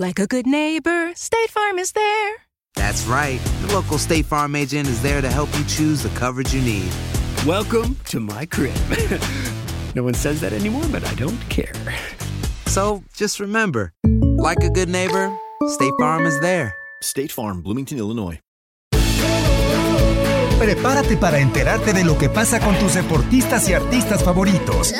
Like a good neighbor, State Farm is there. That's right. The local State Farm agent is there to help you choose the coverage you need. Welcome to my crib. no one says that anymore, but I don't care. So just remember, like a good neighbor, State Farm is there. State Farm, Bloomington, Illinois. Prepárate para enterarte de lo que pasa con tus deportistas y artistas favoritos.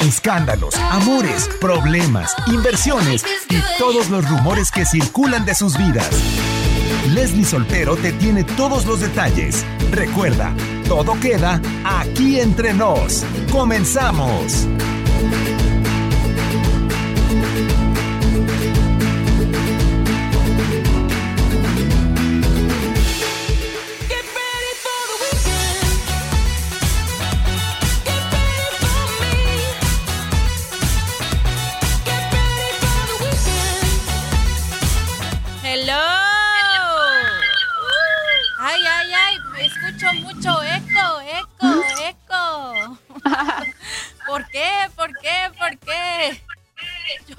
Escándalos, amores, problemas, inversiones y todos los rumores que circulan de sus vidas. Leslie Soltero te tiene todos los detalles. Recuerda, todo queda aquí entre nos. Comenzamos. ¿Por qué? ¿Por qué? ¿Por qué? Yo.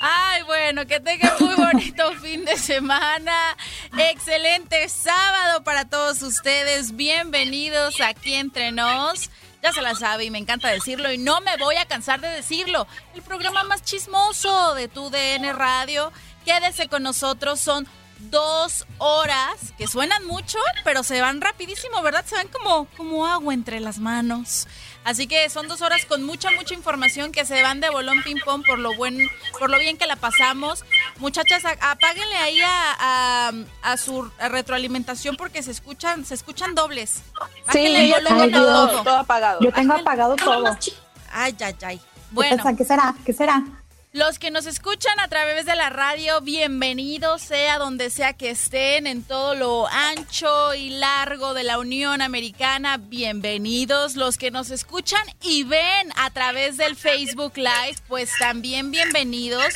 Ay, bueno, que tengan muy bonito fin de semana. Excelente sábado para todos ustedes. Bienvenidos aquí entre nos. Ya se la sabe y me encanta decirlo y no me voy a cansar de decirlo. El programa más chismoso de tu DN Radio. Quédese con nosotros, son dos horas que suenan mucho, pero se van rapidísimo, ¿verdad? Se van como, como agua entre las manos. Así que son dos horas con mucha, mucha información que se van de bolón ping pong por lo buen, por lo bien que la pasamos. Muchachas, a- apáguenle ahí a, a- a su retroalimentación porque se escuchan, se escuchan dobles. Bájenle el yo tengo todo, todo. apagado. Yo tengo apagado todo. Ay, ay, ay. ¿Qué Bueno. ¿Qué será? ¿Qué será? Los que nos escuchan a través de la radio, bienvenidos sea donde sea que estén, en todo lo ancho y largo de la Unión Americana, bienvenidos. Los que nos escuchan y ven a través del Facebook Live, pues también bienvenidos,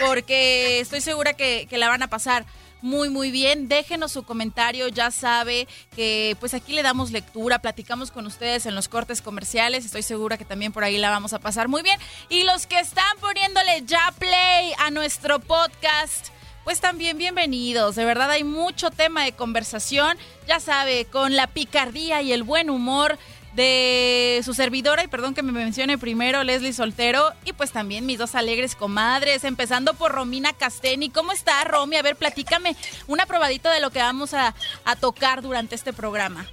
porque estoy segura que, que la van a pasar muy muy bien. Déjenos su comentario, ya sabe que pues aquí le damos lectura, platicamos con ustedes en los cortes comerciales, estoy segura que también por ahí la vamos a pasar muy bien. Y los que están poniéndole ya play a nuestro podcast, pues también bienvenidos. De verdad hay mucho tema de conversación, ya sabe, con la picardía y el buen humor de su servidora, y perdón que me mencione primero, Leslie Soltero, y pues también mis dos alegres comadres, empezando por Romina Casteni. ¿Cómo está, Romy? A ver, platícame una probadita de lo que vamos a, a tocar durante este programa.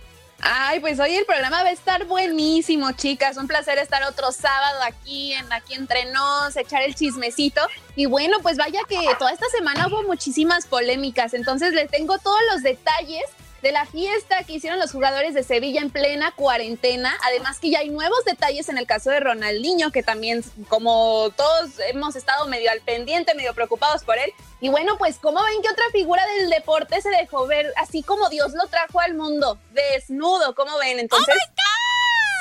Ay, pues hoy el programa va a estar buenísimo, chicas. Un placer estar otro sábado aquí en aquí entre nos, echar el chismecito. Y bueno, pues vaya que toda esta semana hubo muchísimas polémicas. Entonces les tengo todos los detalles de la fiesta que hicieron los jugadores de Sevilla en plena cuarentena. Además que ya hay nuevos detalles en el caso de Ronaldinho, que también, como todos hemos estado medio al pendiente, medio preocupados por él. Y bueno, pues ¿cómo ven que otra figura del deporte se dejó ver así como Dios lo trajo al mundo? Desnudo, ¿cómo ven? Entonces...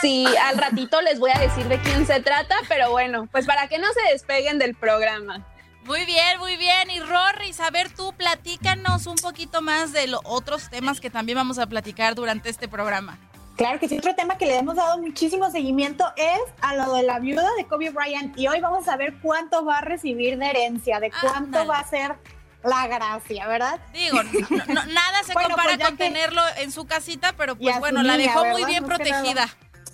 Sí, al ratito les voy a decir de quién se trata, pero bueno, pues para que no se despeguen del programa. Muy bien, muy bien. Y Rorris, a ver tú, platícanos. un poquito más de los otros temas que también vamos a platicar durante este programa. Claro que sí, otro tema que le hemos dado muchísimo seguimiento es a lo de la viuda de Kobe Bryant y hoy vamos a ver cuánto va a recibir de herencia, de cuánto va a ser la gracia, ¿verdad? Digo, nada se compara pues con tenerlo en su casita, pero pues bueno, la dejó muy bien protegida.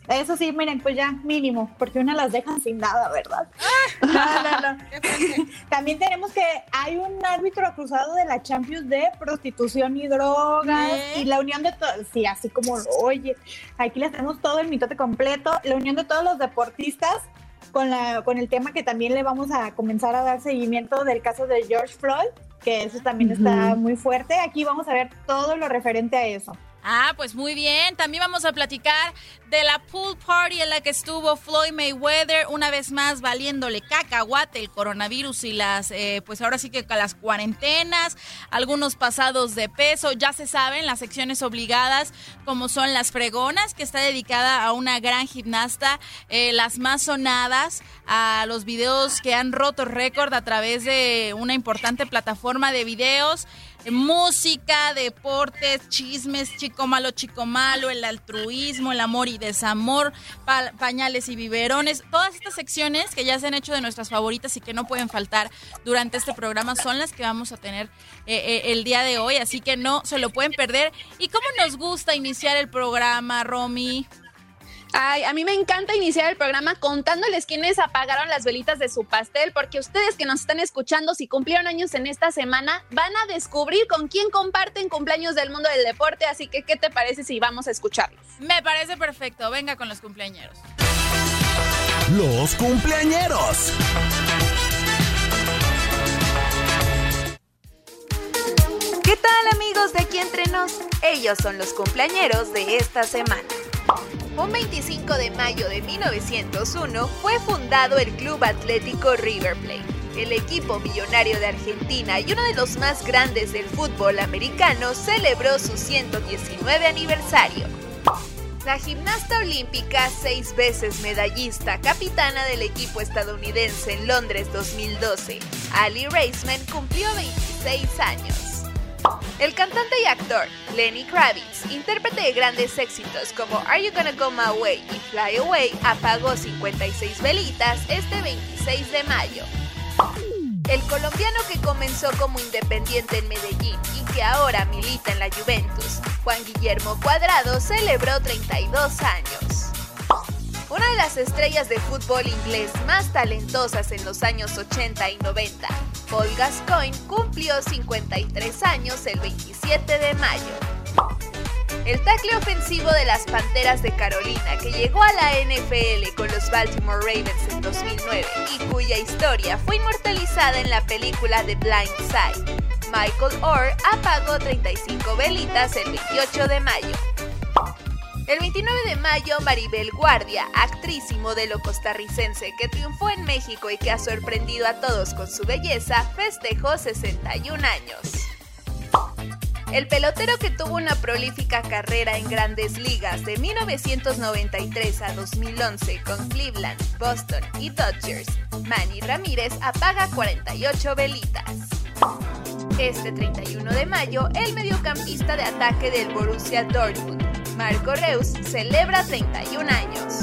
Eso sí, miren, pues ya mínimo, porque una las dejan sin nada, ¿verdad? Ah, También tenemos que hay un árbitro acusado de la Champions de prostitución y drogas y la unión de todos, sí, así como lo oye. Aquí les tenemos todo el mitote completo, la unión de todos los deportistas con, la, con el tema que también le vamos a comenzar a dar seguimiento del caso de George Floyd, que eso también está muy fuerte. Aquí vamos a ver todo lo referente a eso. Ah, pues muy bien. También vamos a platicar de la pool party en la que estuvo Floyd Mayweather, una vez más valiéndole cacahuate el coronavirus y las, eh, pues ahora sí que las cuarentenas, algunos pasados de peso, ya se saben, las secciones obligadas como son las fregonas, que está dedicada a una gran gimnasta, eh, las más sonadas, a los videos que han roto récord a través de una importante plataforma de videos música, deportes, chismes, chico malo, chico malo, el altruismo, el amor y desamor, pañales y biberones. Todas estas secciones que ya se han hecho de nuestras favoritas y que no pueden faltar durante este programa son las que vamos a tener eh, eh, el día de hoy, así que no se lo pueden perder. ¿Y cómo nos gusta iniciar el programa, Romy? Ay, a mí me encanta iniciar el programa contándoles quiénes apagaron las velitas de su pastel, porque ustedes que nos están escuchando, si cumplieron años en esta semana, van a descubrir con quién comparten cumpleaños del mundo del deporte. Así que, ¿qué te parece si vamos a escucharlos? Me parece perfecto. Venga con los cumpleañeros. Los cumpleañeros. ¿Qué tal amigos de aquí entre nos? Ellos son los cumpleañeros de esta semana. Un 25 de mayo de 1901 fue fundado el Club Atlético River Plate, el equipo millonario de Argentina y uno de los más grandes del fútbol americano celebró su 119 aniversario. La gimnasta olímpica, seis veces medallista, capitana del equipo estadounidense en Londres 2012, Ali Raceman cumplió 26 años. El cantante y actor Lenny Kravitz, intérprete de grandes éxitos como Are You Gonna Go My Way y Fly Away, apagó 56 velitas este 26 de mayo. El colombiano que comenzó como independiente en Medellín y que ahora milita en la Juventus, Juan Guillermo Cuadrado, celebró 32 años. Una de las estrellas de fútbol inglés más talentosas en los años 80 y 90, Paul Gascoigne, cumplió 53 años el 27 de mayo. El tackle ofensivo de las Panteras de Carolina, que llegó a la NFL con los Baltimore Ravens en 2009 y cuya historia fue inmortalizada en la película The Blind Side, Michael Orr apagó 35 velitas el 28 de mayo. El 29 de mayo, Maribel Guardia, actriz y modelo costarricense que triunfó en México y que ha sorprendido a todos con su belleza, festejó 61 años. El pelotero que tuvo una prolífica carrera en grandes ligas de 1993 a 2011 con Cleveland, Boston y Dodgers, Manny Ramírez apaga 48 velitas. Este 31 de mayo, el mediocampista de ataque del Borussia Dortmund, Marco Reus celebra 31 años.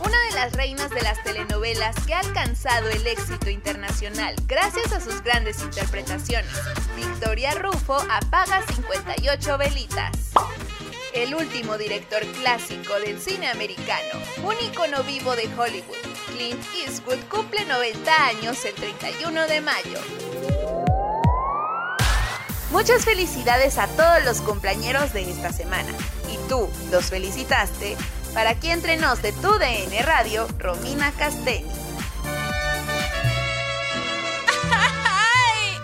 Una de las reinas de las telenovelas que ha alcanzado el éxito internacional gracias a sus grandes interpretaciones, Victoria Rufo apaga 58 velitas. El último director clásico del cine americano, un icono vivo de Hollywood, Clint Eastwood cumple 90 años el 31 de mayo. Muchas felicidades a todos los compañeros de esta semana. Y tú, los felicitaste. Para aquí entre nos de tu DN Radio, Romina Castelli.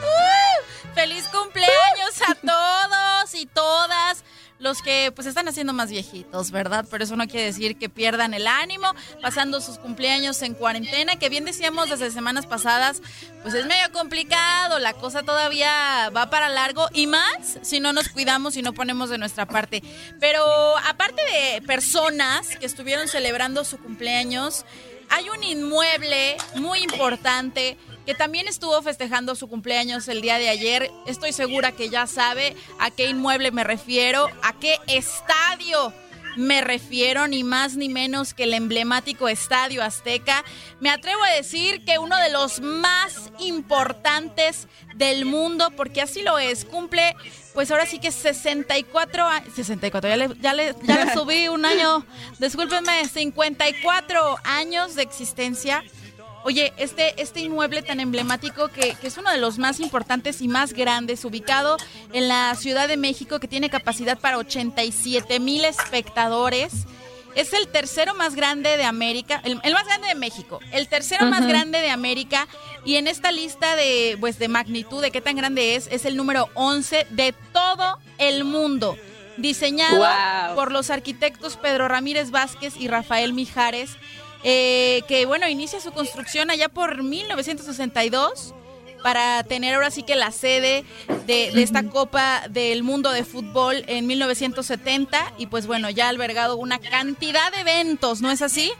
¡Uh! ¡Feliz cumpleaños a todos y todas! Los que pues están haciendo más viejitos, ¿verdad? Pero eso no quiere decir que pierdan el ánimo, pasando sus cumpleaños en cuarentena, que bien decíamos desde semanas pasadas, pues es medio complicado, la cosa todavía va para largo y más si no nos cuidamos y no ponemos de nuestra parte. Pero aparte de personas que estuvieron celebrando su cumpleaños, hay un inmueble muy importante que también estuvo festejando su cumpleaños el día de ayer. Estoy segura que ya sabe a qué inmueble me refiero, a qué estadio me refiero ni más ni menos que el emblemático Estadio Azteca. Me atrevo a decir que uno de los más importantes del mundo, porque así lo es, cumple pues ahora sí que 64 años, 64, ya le, ya, le, ya le subí un año, discúlpenme, 54 años de existencia. Oye, este, este inmueble tan emblemático que, que, es uno de los más importantes y más grandes, ubicado en la Ciudad de México, que tiene capacidad para 87 mil espectadores. Es el tercero más grande de América, el, el más grande de México, el tercero uh -huh. más grande de América. Y en esta lista de, pues, de magnitud, de qué tan grande es, es el número 11 de todo el mundo. Diseñado wow. por los arquitectos Pedro Ramírez Vázquez y Rafael Mijares eh, que bueno, inicia su construcción allá por 1962 para tener ahora sí que la sede de, de, esta Copa del Mundo de Fútbol en 1970 y pues bueno, ya ha albergado una cantidad de eventos, ¿no es así?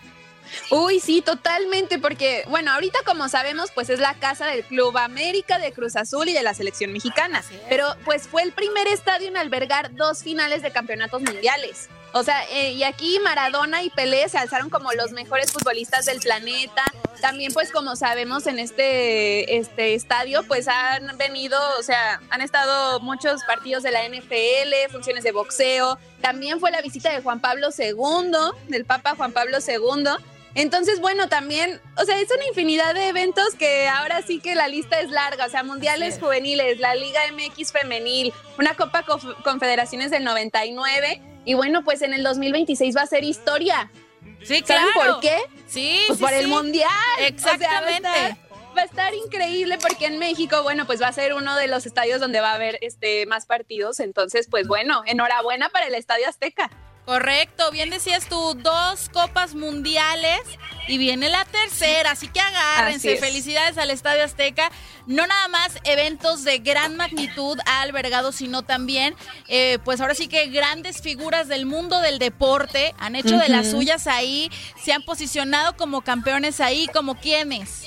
Uy, sí, totalmente, porque, bueno, ahorita como sabemos, pues es la casa del Club América, de Cruz Azul y de la selección mexicana, pero pues fue el primer estadio en albergar dos finales de campeonatos mundiales. O sea, eh, y aquí Maradona y Pelé se alzaron como los mejores futbolistas del planeta. También, pues, como sabemos, en este, este estadio, pues han venido, o sea, han estado muchos partidos de la NFL, funciones de boxeo. También fue la visita de Juan Pablo II, del Papa Juan Pablo II. Entonces, bueno, también, o sea, es una infinidad de eventos que ahora sí que la lista es larga, o sea, mundiales juveniles, la Liga MX femenil, una Copa Conf Confederaciones del 99 y bueno, pues en el 2026 va a ser historia. Sí, ¿Saben claro. por qué? Sí, pues sí, por sí. el mundial. Exactamente. O sea, va, a estar, va a estar increíble porque en México, bueno, pues va a ser uno de los estadios donde va a haber este más partidos. Entonces, pues bueno, enhorabuena para el Estadio Azteca. Correcto, bien decías tú, dos copas mundiales y viene la tercera, así que agárrense. Así Felicidades al Estadio Azteca. No nada más eventos de gran magnitud ha albergado, sino también, eh, pues ahora sí que grandes figuras del mundo del deporte han hecho uh -huh. de las suyas ahí, se han posicionado como campeones ahí, como quienes.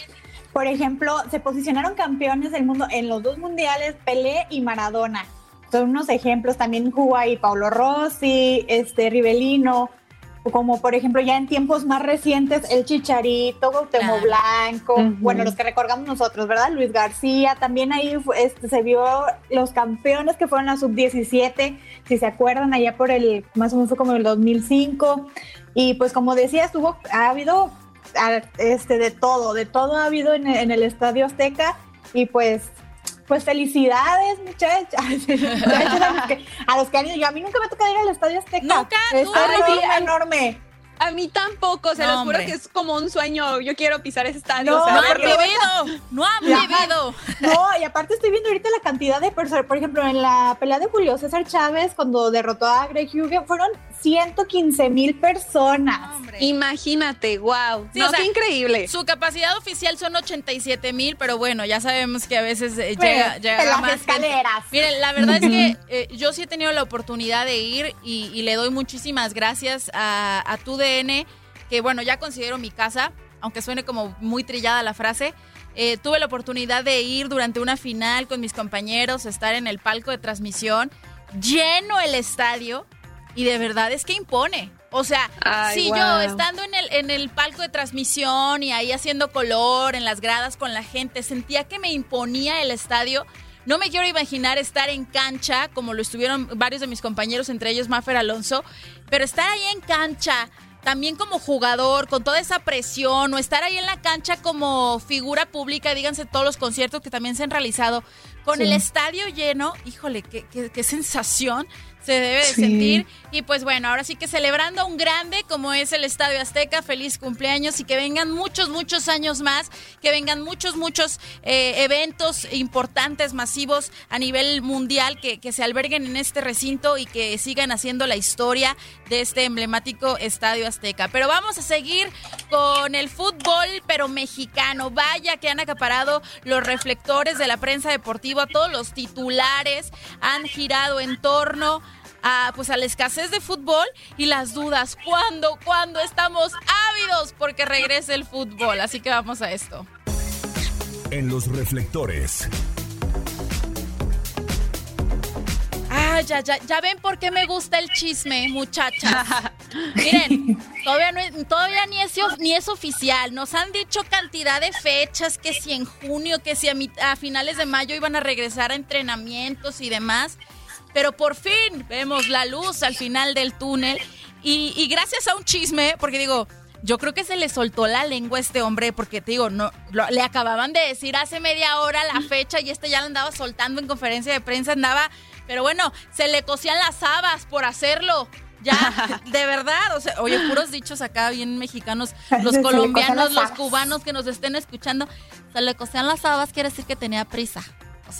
Por ejemplo, se posicionaron campeones del mundo en los dos mundiales, Pelé y Maradona son unos ejemplos, también jugó ahí Paulo Rossi, este Rivelino, como por ejemplo ya en tiempos más recientes el Chicharito, Gautemo ah. Blanco, uh -huh. bueno, los que recordamos nosotros, ¿verdad? Luis García, también ahí este, se vio los campeones que fueron la sub-17, si se acuerdan, allá por el, más o menos fue como el 2005, y pues como decía, estuvo, ha habido este, de todo, de todo ha habido en, en el Estadio Azteca, y pues pues felicidades, muchachas. a, los que, a los que han ido. Yo a mí nunca me toca ir al Estadio Azteca. Nunca. Está enorme, enorme. A mí tampoco, se no, los juro que es como un sueño. Yo quiero pisar ese estadio. No, o sea, no han vivido, no han vivido. No, y aparte estoy viendo ahorita la cantidad de personas. Por ejemplo, en la pelea de Julio César Chávez, cuando derrotó a Greg Hughes, fueron 115 mil personas. Imagínate, wow. Sí, no, o sea, qué increíble. Su capacidad oficial son 87 mil, pero bueno, ya sabemos que a veces eh, llega, llega en las más escaleras. Gente. Miren, la verdad es que eh, yo sí he tenido la oportunidad de ir y, y le doy muchísimas gracias a, a tu DN, que bueno, ya considero mi casa, aunque suene como muy trillada la frase. Eh, tuve la oportunidad de ir durante una final con mis compañeros, estar en el palco de transmisión, lleno el estadio y de verdad es que impone. O sea, Ay, si wow. yo estando en el, en el palco de transmisión y ahí haciendo color en las gradas con la gente, sentía que me imponía el estadio. No me quiero imaginar estar en cancha, como lo estuvieron varios de mis compañeros, entre ellos Maffer Alonso, pero estar ahí en cancha, también como jugador, con toda esa presión, o estar ahí en la cancha como figura pública, díganse todos los conciertos que también se han realizado, con sí. el estadio lleno, híjole, qué, qué, qué sensación se debe de sí. sentir. Y pues bueno, ahora sí que celebrando un grande como es el Estadio Azteca, feliz cumpleaños y que vengan muchos, muchos años más, que vengan muchos, muchos eh, eventos importantes, masivos a nivel mundial que, que se alberguen en este recinto y que sigan haciendo la historia de este emblemático Estadio Azteca. Pero vamos a seguir con el fútbol, pero mexicano. Vaya que han acaparado los reflectores de la prensa deportiva, todos los titulares han girado en torno pues a la escasez de fútbol y las dudas. ¿Cuándo? ¿Cuándo estamos ávidos porque regrese el fútbol? Así que vamos a esto. en los reflectores. Ah, ya, ya, ya ven por qué me gusta el chisme, muchachas. Miren, todavía, no todavía ni, es, ni es oficial. Nos han dicho cantidad de fechas, que si en junio, que si a, a finales de mayo iban a regresar a entrenamientos y demás. Pero por fin vemos la luz al final del túnel. Y, gracias a un chisme, porque digo, yo creo que se le soltó la lengua a este hombre, porque te digo, no, le acababan de decir hace media hora la fecha y este ya la andaba soltando en conferencia de prensa, andaba, pero bueno, se le cosían las habas por hacerlo. Ya, de verdad, o sea, oye, puros dichos acá bien mexicanos, los colombianos, los cubanos que nos estén escuchando, se le cosían las habas, quiere decir que tenía prisa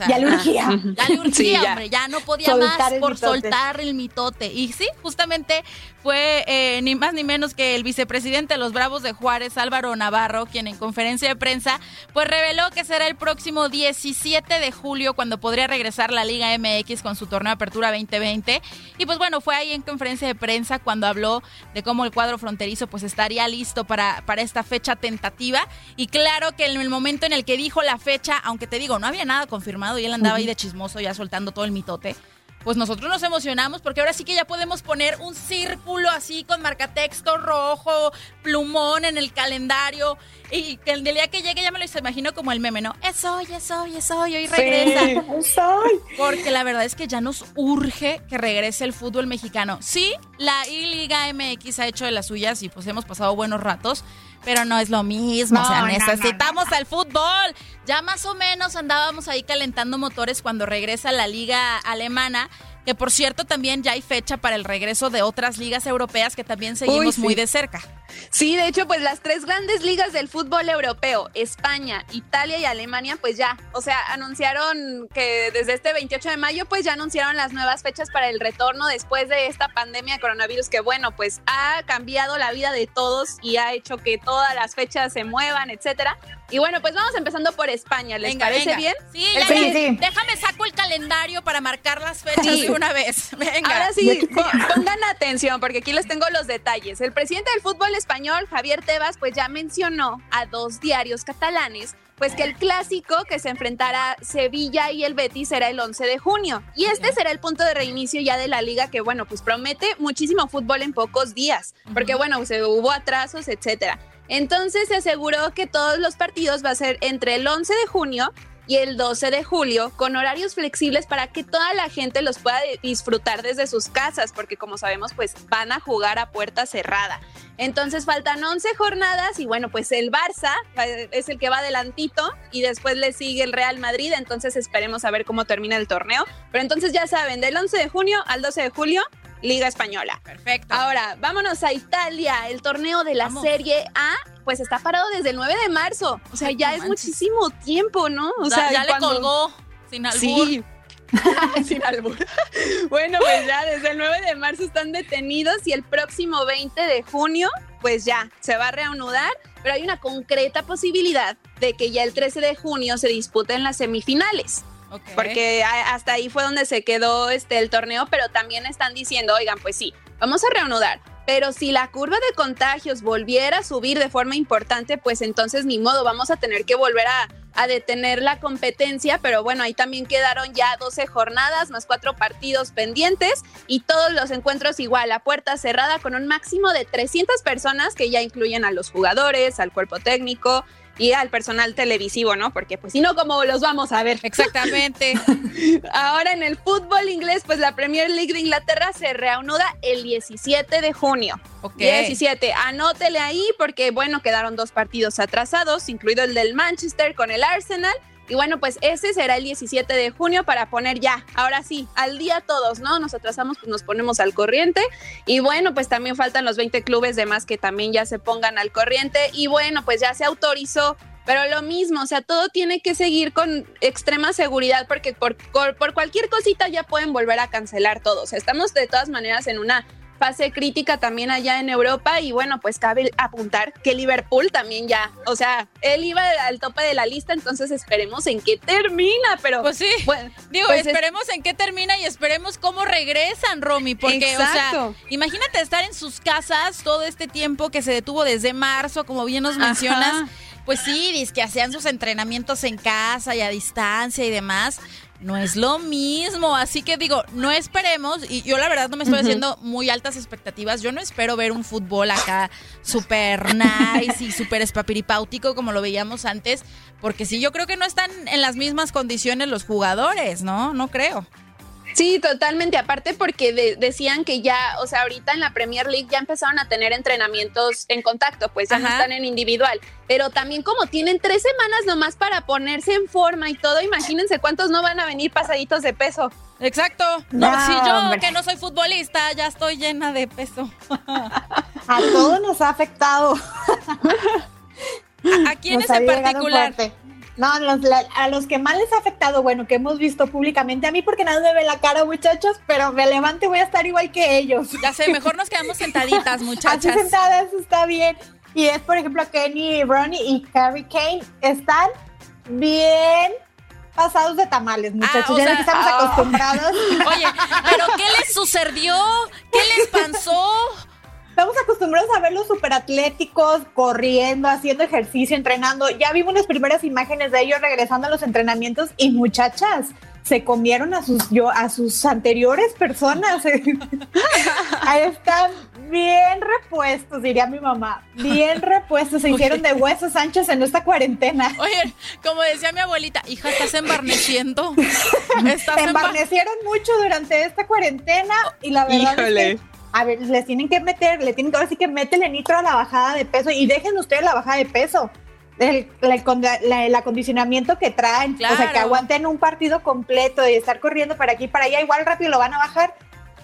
ya le urgía. Ya le urgía, hombre, ya no podía más por soltar el mitote. Y sí, justamente fue eh, ni más ni menos que el vicepresidente de los Bravos de Juárez, Álvaro Navarro, quien en conferencia de prensa, pues reveló que será el próximo 17 de julio cuando podría regresar la Liga MX con su torneo de apertura 2020. Y pues bueno, fue ahí en conferencia de prensa cuando habló de cómo el cuadro fronterizo pues estaría listo para, para esta fecha tentativa. Y claro que en el momento en el que dijo la fecha, aunque te digo, no había nada confirmado y él andaba ahí de chismoso ya soltando todo el mitote pues nosotros nos emocionamos porque ahora sí que ya podemos poner un círculo así con marcatexto rojo, plumón en el calendario y que el día que llegue ya me lo imagino como el meme, ¿no? Es hoy, es hoy, es hoy, hoy regresa. Porque la verdad es que ya nos urge que regrese el fútbol mexicano. Sí, la I-Liga MX ha hecho de las suyas y pues hemos pasado buenos ratos, pero no es lo mismo. o sea, necesitamos el fútbol. Ya más o menos andábamos ahí calentando motores cuando regresa la liga alemana que por cierto también ya hay fecha para el regreso de otras ligas europeas que también seguimos muy de cerca. Sí, de hecho, pues las tres grandes ligas del fútbol europeo, España, Italia y Alemania, pues ya, o sea, anunciaron que desde este 28 de mayo, pues ya anunciaron las nuevas fechas para el retorno después de esta pandemia de coronavirus que, bueno, pues ha cambiado la vida de todos y ha hecho que todas las fechas se muevan, etcétera. Y bueno, pues vamos empezando por España, ¿les parece bien? Sí, sí, déjame saco el calendario para marcar las fechas de una vez. Venga. Ahora sí, pongan atención porque aquí les tengo los detalles. El presidente del fútbol español, Javier Tebas, pues ya mencionó a dos diarios catalanes pues que el clásico que se enfrentará Sevilla y el Betis será el 11 de junio. Y este será el punto de reinicio ya de la liga que, bueno, pues promete muchísimo fútbol en pocos días, porque, bueno, se hubo atrasos, etcétera. Entonces se aseguró que todos los partidos va a ser entre el 11 de junio y el 12 de julio con horarios flexibles para que toda la gente los pueda disfrutar desde sus casas, porque como sabemos, pues van a jugar a puerta cerrada. Entonces faltan 11 jornadas y bueno, pues el Barça eh, es el que va adelantito y después le sigue el Real Madrid, entonces esperemos a ver cómo termina el torneo. Pero entonces ya saben, del 11 de junio al 12 de julio Liga Española. Perfecto. Ahora, vámonos a Italia. El torneo de la Serie A, pues está parado desde el 9 de marzo. O sea, ya es muchísimo tiempo, ¿no? O sea, ya le colgó sin albur. Sí. sin albur. bueno, pues ya desde el 9 de marzo están detenidos y el próximo 20 de junio, pues ya se va a reanudar. Pero hay una concreta posibilidad de que ya el 13 de junio se disputen las semifinales. Porque hasta ahí fue donde se quedó este, el torneo, pero también están diciendo, oigan, pues sí, vamos a reanudar. Pero si la curva de contagios volviera a subir de forma importante, pues entonces ni modo, vamos a tener que volver a, a detener la competencia, pero bueno, ahí también quedaron ya 12 jornadas más cuatro partidos pendientes y todos los encuentros igual a puerta cerrada con un máximo de 300 personas que ya incluyen a los jugadores, al cuerpo técnico, y al personal televisivo, ¿no? Porque pues si no, ¿cómo los vamos a ver? Exactamente. Ahora en el fútbol inglés, pues la Premier League de Inglaterra se reanuda el 17 de junio. Ok. 17, anótele ahí porque bueno, quedaron dos partidos atrasados, incluido el del Manchester con el Arsenal y bueno, pues ese será el 17 de junio para poner ya, ahora sí, al día todos, ¿no? Nos atrasamos, pues nos ponemos al corriente. Y bueno, pues también faltan los 20 clubes de más que también ya se pongan al corriente. Y bueno, pues ya se autorizó pero lo mismo, o sea, todo tiene que seguir con extrema seguridad porque por, por, cualquier cosita ya pueden volver a cancelar todo. O sea, estamos de todas maneras en una fase crítica también allá en Europa y bueno, pues cabe apuntar que Liverpool también ya, o sea, él iba al tope de la lista, entonces esperemos en qué termina, pero pues sí, digo, pues esperemos en qué termina y esperemos cómo regresan, Romy, porque o sea, imagínate estar en sus casas todo este tiempo que se detuvo desde marzo, como bien nos mencionas pues sí, que hacían sus entrenamientos en casa y a distancia y demás no es lo mismo. Así que digo, no esperemos, y yo la verdad no me estoy haciendo muy altas expectativas. Yo no espero ver un fútbol acá súper nice y súper espapiripáutico como lo veíamos antes, porque sí, yo creo que no están en las mismas condiciones los jugadores, ¿no? No creo. Sí, totalmente. Aparte porque decían que ya, o sea, ahorita en la Premier League ya empezaron a tener entrenamientos en contacto, pues ya no están en individual. Pero también como tienen tres semanas nomás para ponerse en forma y todo, imagínense cuántos no van a venir pasaditos de peso. Exacto. No, si yo que no soy futbolista ya estoy llena de peso. a todos nos ha afectado. ¿A, quién es en particular? No, a los que más les ha afectado, bueno, que hemos visto públicamente, a mí porque nadie me ve la cara, muchachos, pero me levante voy a estar igual que ellos. Ya sé, mejor nos quedamos sentaditas, muchachas. Así sentadas está bien. Y es, por ejemplo, Kenny, Ronnie y Carrie Kane están bien pasados de tamales, muchachos. Ah, ya sea, estamos ah. acostumbrados. Oye, pero ¿qué les sucedió? ¿Qué les pasó? Estamos acostumbrados a verlos súper atléticos, corriendo, haciendo ejercicio, entrenando. Ya vimos las primeras imágenes de ellos regresando a los entrenamientos y muchachas, se comieron a sus yo a sus anteriores personas. Ahí están bien repuestos, diría mi mamá. Bien repuestos, se hicieron de huesos anchos en esta cuarentena. Oye, como decía mi abuelita, hija, estás embarneciendo. Estás embarnecieron mucho durante esta cuarentena y la verdad es que a ver, les tienen que meter, le tienen que ahora sí que métele nitro a la bajada de peso y dejen ustedes la bajada de peso. El, el, acondicionamiento que traen, o sea, que aguanten un partido completo y estar corriendo para aquí y para allá, igual rápido lo van a bajar,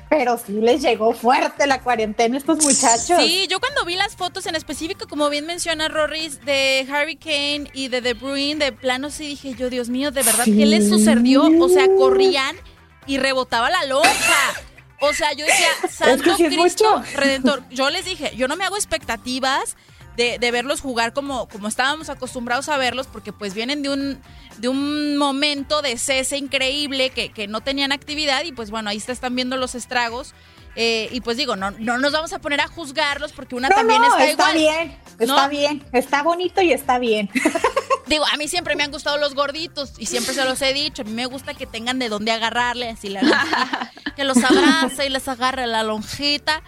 pero sí les llegó fuerte la cuarentena a estos muchachos. Sí, yo cuando vi las fotos en específico, como bien menciona Rorris, de Harry Kane y de De Bruyne, de plano, sí dije yo, Dios mío, de verdad, ¿qué les sucedió? O sea, corrían y rebotaba la lonja. O sea, yo decía, Santo Cristo Redentor. Yo les dije, yo no me hago expectativas de, verlos jugar como, como estábamos acostumbrados a verlos, porque pues vienen de un, de un momento de cese increíble que, que no tenían actividad y pues bueno, ahí se están viendo los estragos. Eh, y pues digo, no, no nos vamos a poner a juzgarlos porque una también está, está bien, está bien, está bonito y está bien. Digo, a mí siempre me han gustado los gorditos y siempre se los he dicho. A mí me gusta que tengan de dónde agarrarle, así la que los abrace y les agarre la lonjita.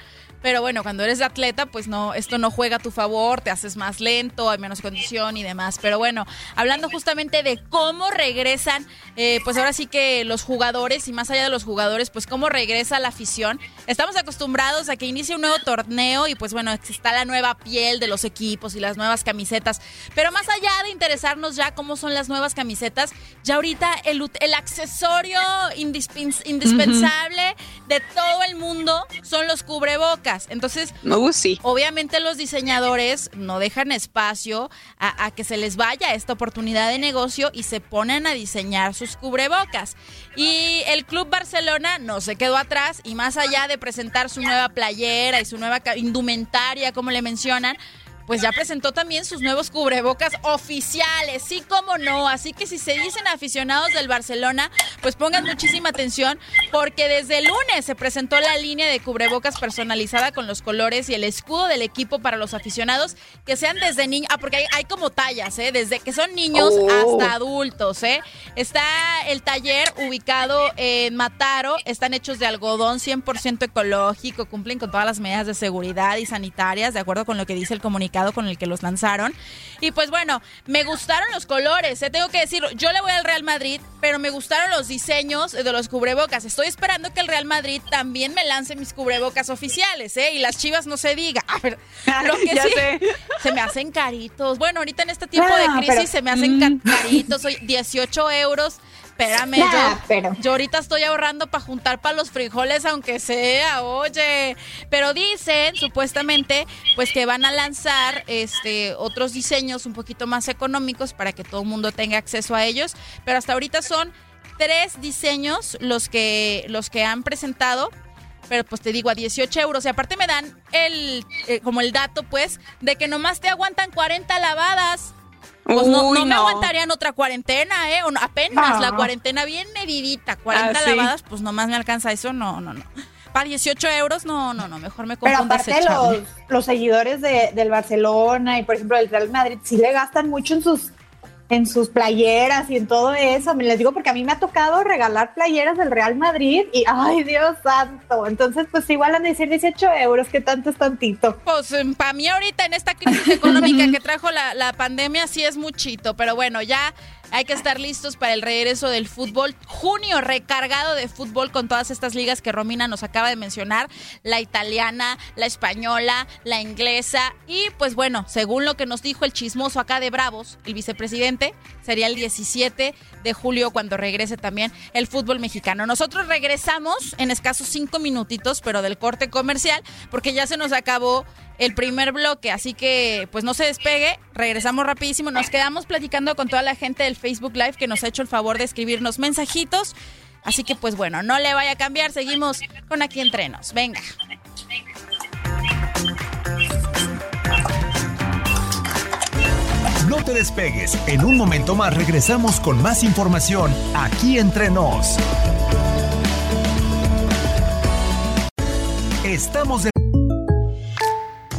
Pero bueno, cuando eres atleta, pues no, esto no juega a tu favor, te haces más lento, hay menos condición y demás. Pero bueno, hablando justamente de cómo regresan, eh, pues ahora sí que los jugadores y más allá de los jugadores, pues cómo regresa la afición. Estamos acostumbrados a que inicie un nuevo torneo y pues bueno, está la nueva piel de los equipos y las nuevas camisetas. Pero más allá de interesarnos ya cómo son las nuevas camisetas, ya ahorita el, el accesorio indispensable de todo el mundo son los cubrebocas. Entonces, obviamente los diseñadores no dejan espacio a, que se les vaya esta oportunidad de negocio y se ponen a diseñar sus cubrebocas. Y el Club Barcelona no se quedó atrás y más allá de presentar su nueva playera y su nueva indumentaria, como le mencionan, pues ya presentó también sus nuevos cubrebocas oficiales, sí como no. Así que si se dicen aficionados del Barcelona, pues pongan muchísima atención porque desde el lunes se presentó la línea de cubrebocas personalizada con los colores y el escudo del equipo para los aficionados que sean desde niños, ah, porque hay, como tallas, ¿eh? Desde que son niños oh. hasta adultos, ¿eh? Está el taller ubicado en Mataro, están hechos de algodón 100% ecológico, cumplen con todas las medidas de seguridad y sanitarias, de acuerdo con lo que dice el comunicado con el que los lanzaron. Y pues bueno, me gustaron los colores, ¿eh? tengo que decirlo. Yo le voy al Real Madrid, pero me gustaron los diseños de los cubrebocas. Estoy esperando que el Real Madrid también me lance mis cubrebocas oficiales, ¿eh? Y las chivas no se diga. A ver, lo que sí, se me hacen caritos. Bueno, ahorita en este tiempo de ah, crisis se me hacen mm. caritos. Soy 18 euros espérame, yo, yo ahorita estoy ahorrando para juntar para los frijoles, aunque sea, oye. Pero dicen, supuestamente, pues que van a lanzar este otros diseños un poquito más económicos para que todo el mundo tenga acceso a ellos. Pero hasta ahorita son tres diseños los que, los que han presentado pero pues te digo a 18 euros y aparte me dan el eh, como el dato pues de que nomás te aguantan 40 lavadas pues no, no, me aguantarían otra cuarentena, ¿eh? apenas la cuarentena bien medidita, 40 ah, lavadas, pues nomás me alcanza eso, no, no, no. para 18 euros, no, no, no, mejor me compro Pero aparte los, los seguidores de, del Barcelona y por ejemplo del Real Madrid sí le gastan mucho en sus en sus playeras y en todo eso. Me les digo porque a mí me ha tocado regalar playeras del Real Madrid y ay Dios santo. Entonces pues igual han de decir 18 euros, que tanto es tantito. Pues em, para mí ahorita en esta crisis económica que trajo la, la pandemia sí es muchito, pero bueno, ya hay que estar listos para el regreso del fútbol. Junio recargado de fútbol con todas estas ligas que Romina nos acaba de mencionar. La italiana, la española, la inglesa. Y pues bueno, según lo que nos dijo el chismoso acá de Bravos, el vicepresidente, sería el 17 de julio cuando regrese también el fútbol mexicano. Nosotros regresamos en escasos cinco minutitos, pero del corte comercial, porque ya se nos acabó el primer bloque, así que pues no se despegue, regresamos rapidísimo, nos quedamos platicando con toda la gente del Facebook Live que nos ha hecho el favor de escribirnos mensajitos, así que pues bueno, no le vaya a cambiar, seguimos con aquí entrenos, venga. No te despegues, en un momento más regresamos con más información aquí entre nos. Estamos de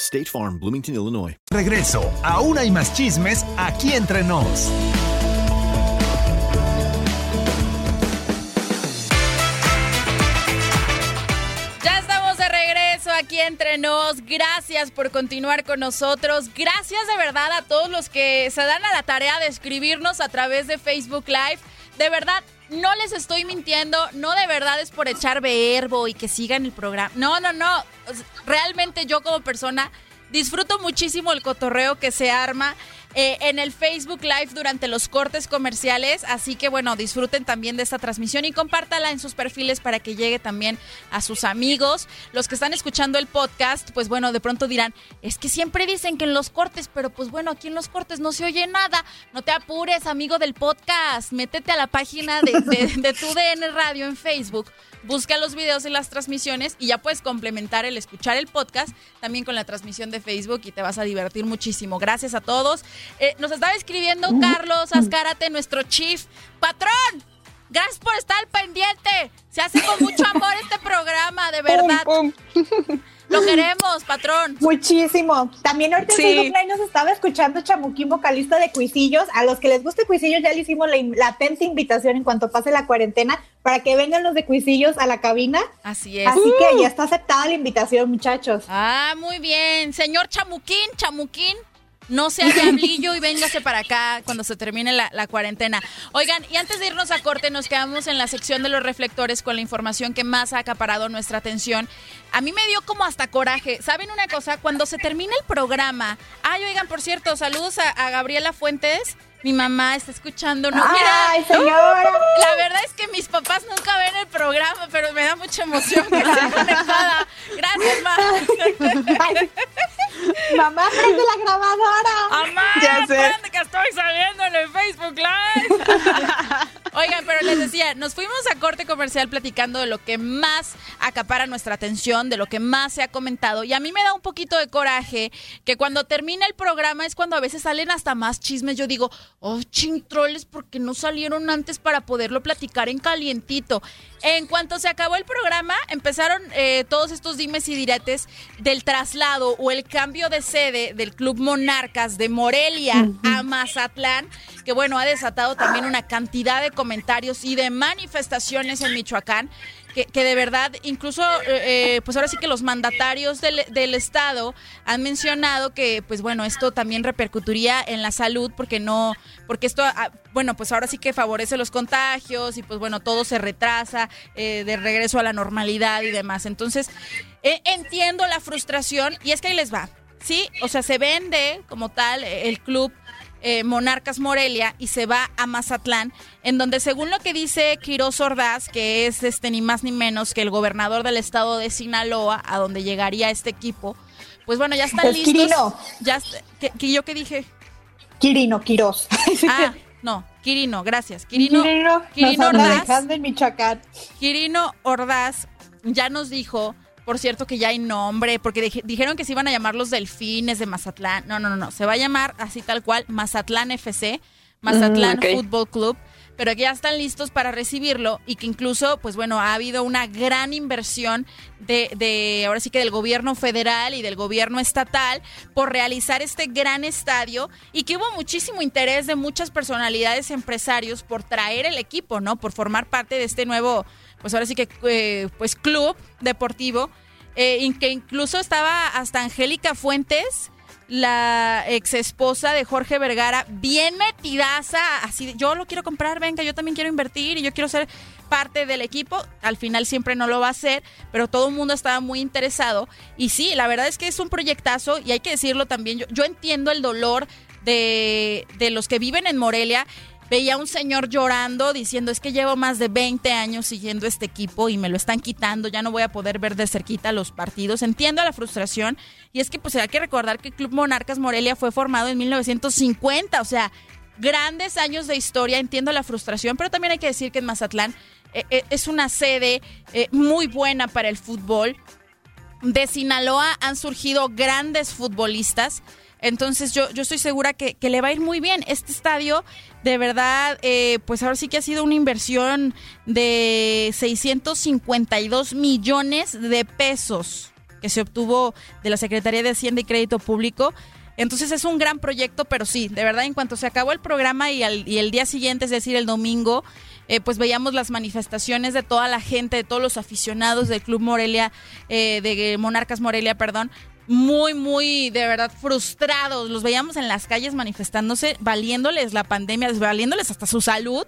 State Farm, Bloomington, Illinois. Regreso. Aún hay más chismes aquí entre nos. Ya estamos de regreso aquí entre nos. Gracias por continuar con nosotros. Gracias de verdad a todos los que se dan a la tarea de escribirnos a través de Facebook Live. De verdad, no les estoy mintiendo, no de verdad es por echar verbo y que sigan el programa. No, no, no. Realmente yo como persona disfruto muchísimo el cotorreo que se arma eh, en el Facebook Live durante los cortes comerciales. Así que bueno, disfruten también de esta transmisión y compártala en sus perfiles para que llegue también a sus amigos. Los que están escuchando el podcast, pues bueno, de pronto dirán, es que siempre dicen que en los cortes, pero pues bueno, aquí en los cortes no se oye nada. No te apures, amigo del podcast. Métete a la página de, de, de tu DN Radio en Facebook busca los videos y las transmisiones y ya puedes complementar el escuchar el podcast también con la transmisión de Facebook y te vas a divertir muchísimo. Gracias a todos. Eh, nos estaba escribiendo Carlos Ascárate, nuestro chief. ¡Patrón! Gracias por estar pendiente. Se hace con mucho amor este programa, de verdad. Pum, pum. Lo queremos, patrón. Muchísimo. También ahorita sí. en Facebook nos estaba escuchando Chamuquín, vocalista de Cuisillos. A los que les guste Cuisillos ya le hicimos la, la atenta invitación en cuanto pase la cuarentena para que vengan los de Cuisillos a la cabina. Así es. Así uh. que ya está aceptada la invitación, muchachos. Ah, muy bien. Señor Chamuquín, Chamuquín, no sea diablillo y véngase para acá cuando se termine la, la, cuarentena. Oigan, y antes de irnos a corte, nos quedamos en la sección de los reflectores con la información que más ha acaparado nuestra atención. A mí me dio como hasta coraje. ¿Saben una cosa? Cuando se termina el programa. Ay, oigan, por cierto, saludos a, a Gabriela Fuentes. Mi mamá está escuchando. No, ¡Ay, señora! La verdad es que mis papás nunca ven el programa, pero me da mucha emoción que esté conectada. Gracias, ma. Ay, mamá, prende la grabadora. Mamá, ya sé. que estoy saliendo en el Facebook Live. Oigan, pero les decía, nos fuimos a corte comercial platicando de lo que más acapara nuestra atención, de lo que más se ha comentado. Y a mí me da un poquito de coraje que cuando termina el programa es cuando a veces salen hasta más chismes. Yo digo, oh, chintroles, porque no salieron antes para poderlo platicar en calientito? En cuanto se acabó el programa, empezaron eh, todos estos dimes y diretes del traslado o el cambio de sede del Club Monarcas de Morelia uh -huh. a Mazatlán, que bueno, ha desatado también una cantidad de comentarios y de manifestaciones en Michoacán. Que, que, de verdad, incluso, eh, pues ahora sí que los mandatarios del, del, Estado han mencionado que, pues bueno, esto también repercutiría en la salud porque no, porque esto, ah, bueno, pues ahora sí que favorece los contagios y pues bueno, todo se retrasa eh, de regreso a la normalidad y demás. Entonces, eh, entiendo la frustración y es que ahí les va, ¿sí? O sea, se vende como tal el club eh, Monarcas Morelia y se va a Mazatlán, en donde según lo que dice Quiroz Ordaz, que es este ni más ni menos que el gobernador del estado de Sinaloa, a donde llegaría este equipo, pues bueno, ya están Es listos. Quirino. Ya, ¿qué, qué- ¿Yo qué dije? Quirino, Quiroz. Ah, no, Quirino, gracias. Quirino, Quirino, Quirino Ordaz. dejando en Michoacán. Quirino Ordaz ya nos dijo, por cierto, que ya hay nombre, porque dije- dijeron que se iban a llamar los Delfines de Mazatlán. No, no, no, no. Se va a llamar así tal cual Mazatlán FC, Mazatlán Mm. Fútbol Club. Pero que ya están listos para recibirlo y que incluso, pues bueno, ha habido una gran inversión de, de, ahora sí que del gobierno federal y del gobierno estatal por realizar este gran estadio y que hubo muchísimo interés de muchas personalidades empresarios por traer el equipo, ¿no? Por formar parte de este nuevo, pues ahora sí que, eh, pues club deportivo, eh, que incluso estaba hasta Angélica Fuentes, la ex esposa de Jorge Vergara, bien metidaza, así yo lo quiero comprar, venga, yo también quiero invertir y yo quiero ser parte del equipo. Al final siempre no lo va a hacer, pero todo el mundo estaba muy interesado. Y sí, la verdad es que es un proyectazo y hay que decirlo también, yo, yo entiendo el dolor de, de los que viven en Morelia. Veía un señor llorando diciendo, es que llevo más de 20 años siguiendo este equipo y me lo están quitando, ya no voy a poder ver de cerquita los partidos. Entiendo la frustración y es que pues hay que recordar que el Club Monarcas Morelia fue formado en 1950, o sea, grandes años de historia, entiendo la frustración, pero también hay que decir que en Mazatlán eh, eh, es una sede eh, muy buena para el fútbol. De Sinaloa han surgido grandes futbolistas. Entonces yo, yo estoy segura que, que le va a ir muy bien. Este estadio, de verdad, eh, pues ahora sí que ha sido una inversión de 652 millones de pesos que se obtuvo de la Secretaría de Hacienda y Crédito Público. Entonces es un gran proyecto, pero sí, de verdad, en cuanto se acabó el programa y, al- y el día siguiente, es decir, el domingo, eh, pues veíamos las manifestaciones de toda la gente, de todos los aficionados del Club Morelia, eh, de Monarcas Morelia, perdón, muy, muy, de verdad, frustrados. Los veíamos en las calles manifestándose, valiéndoles la pandemia, valiéndoles hasta su salud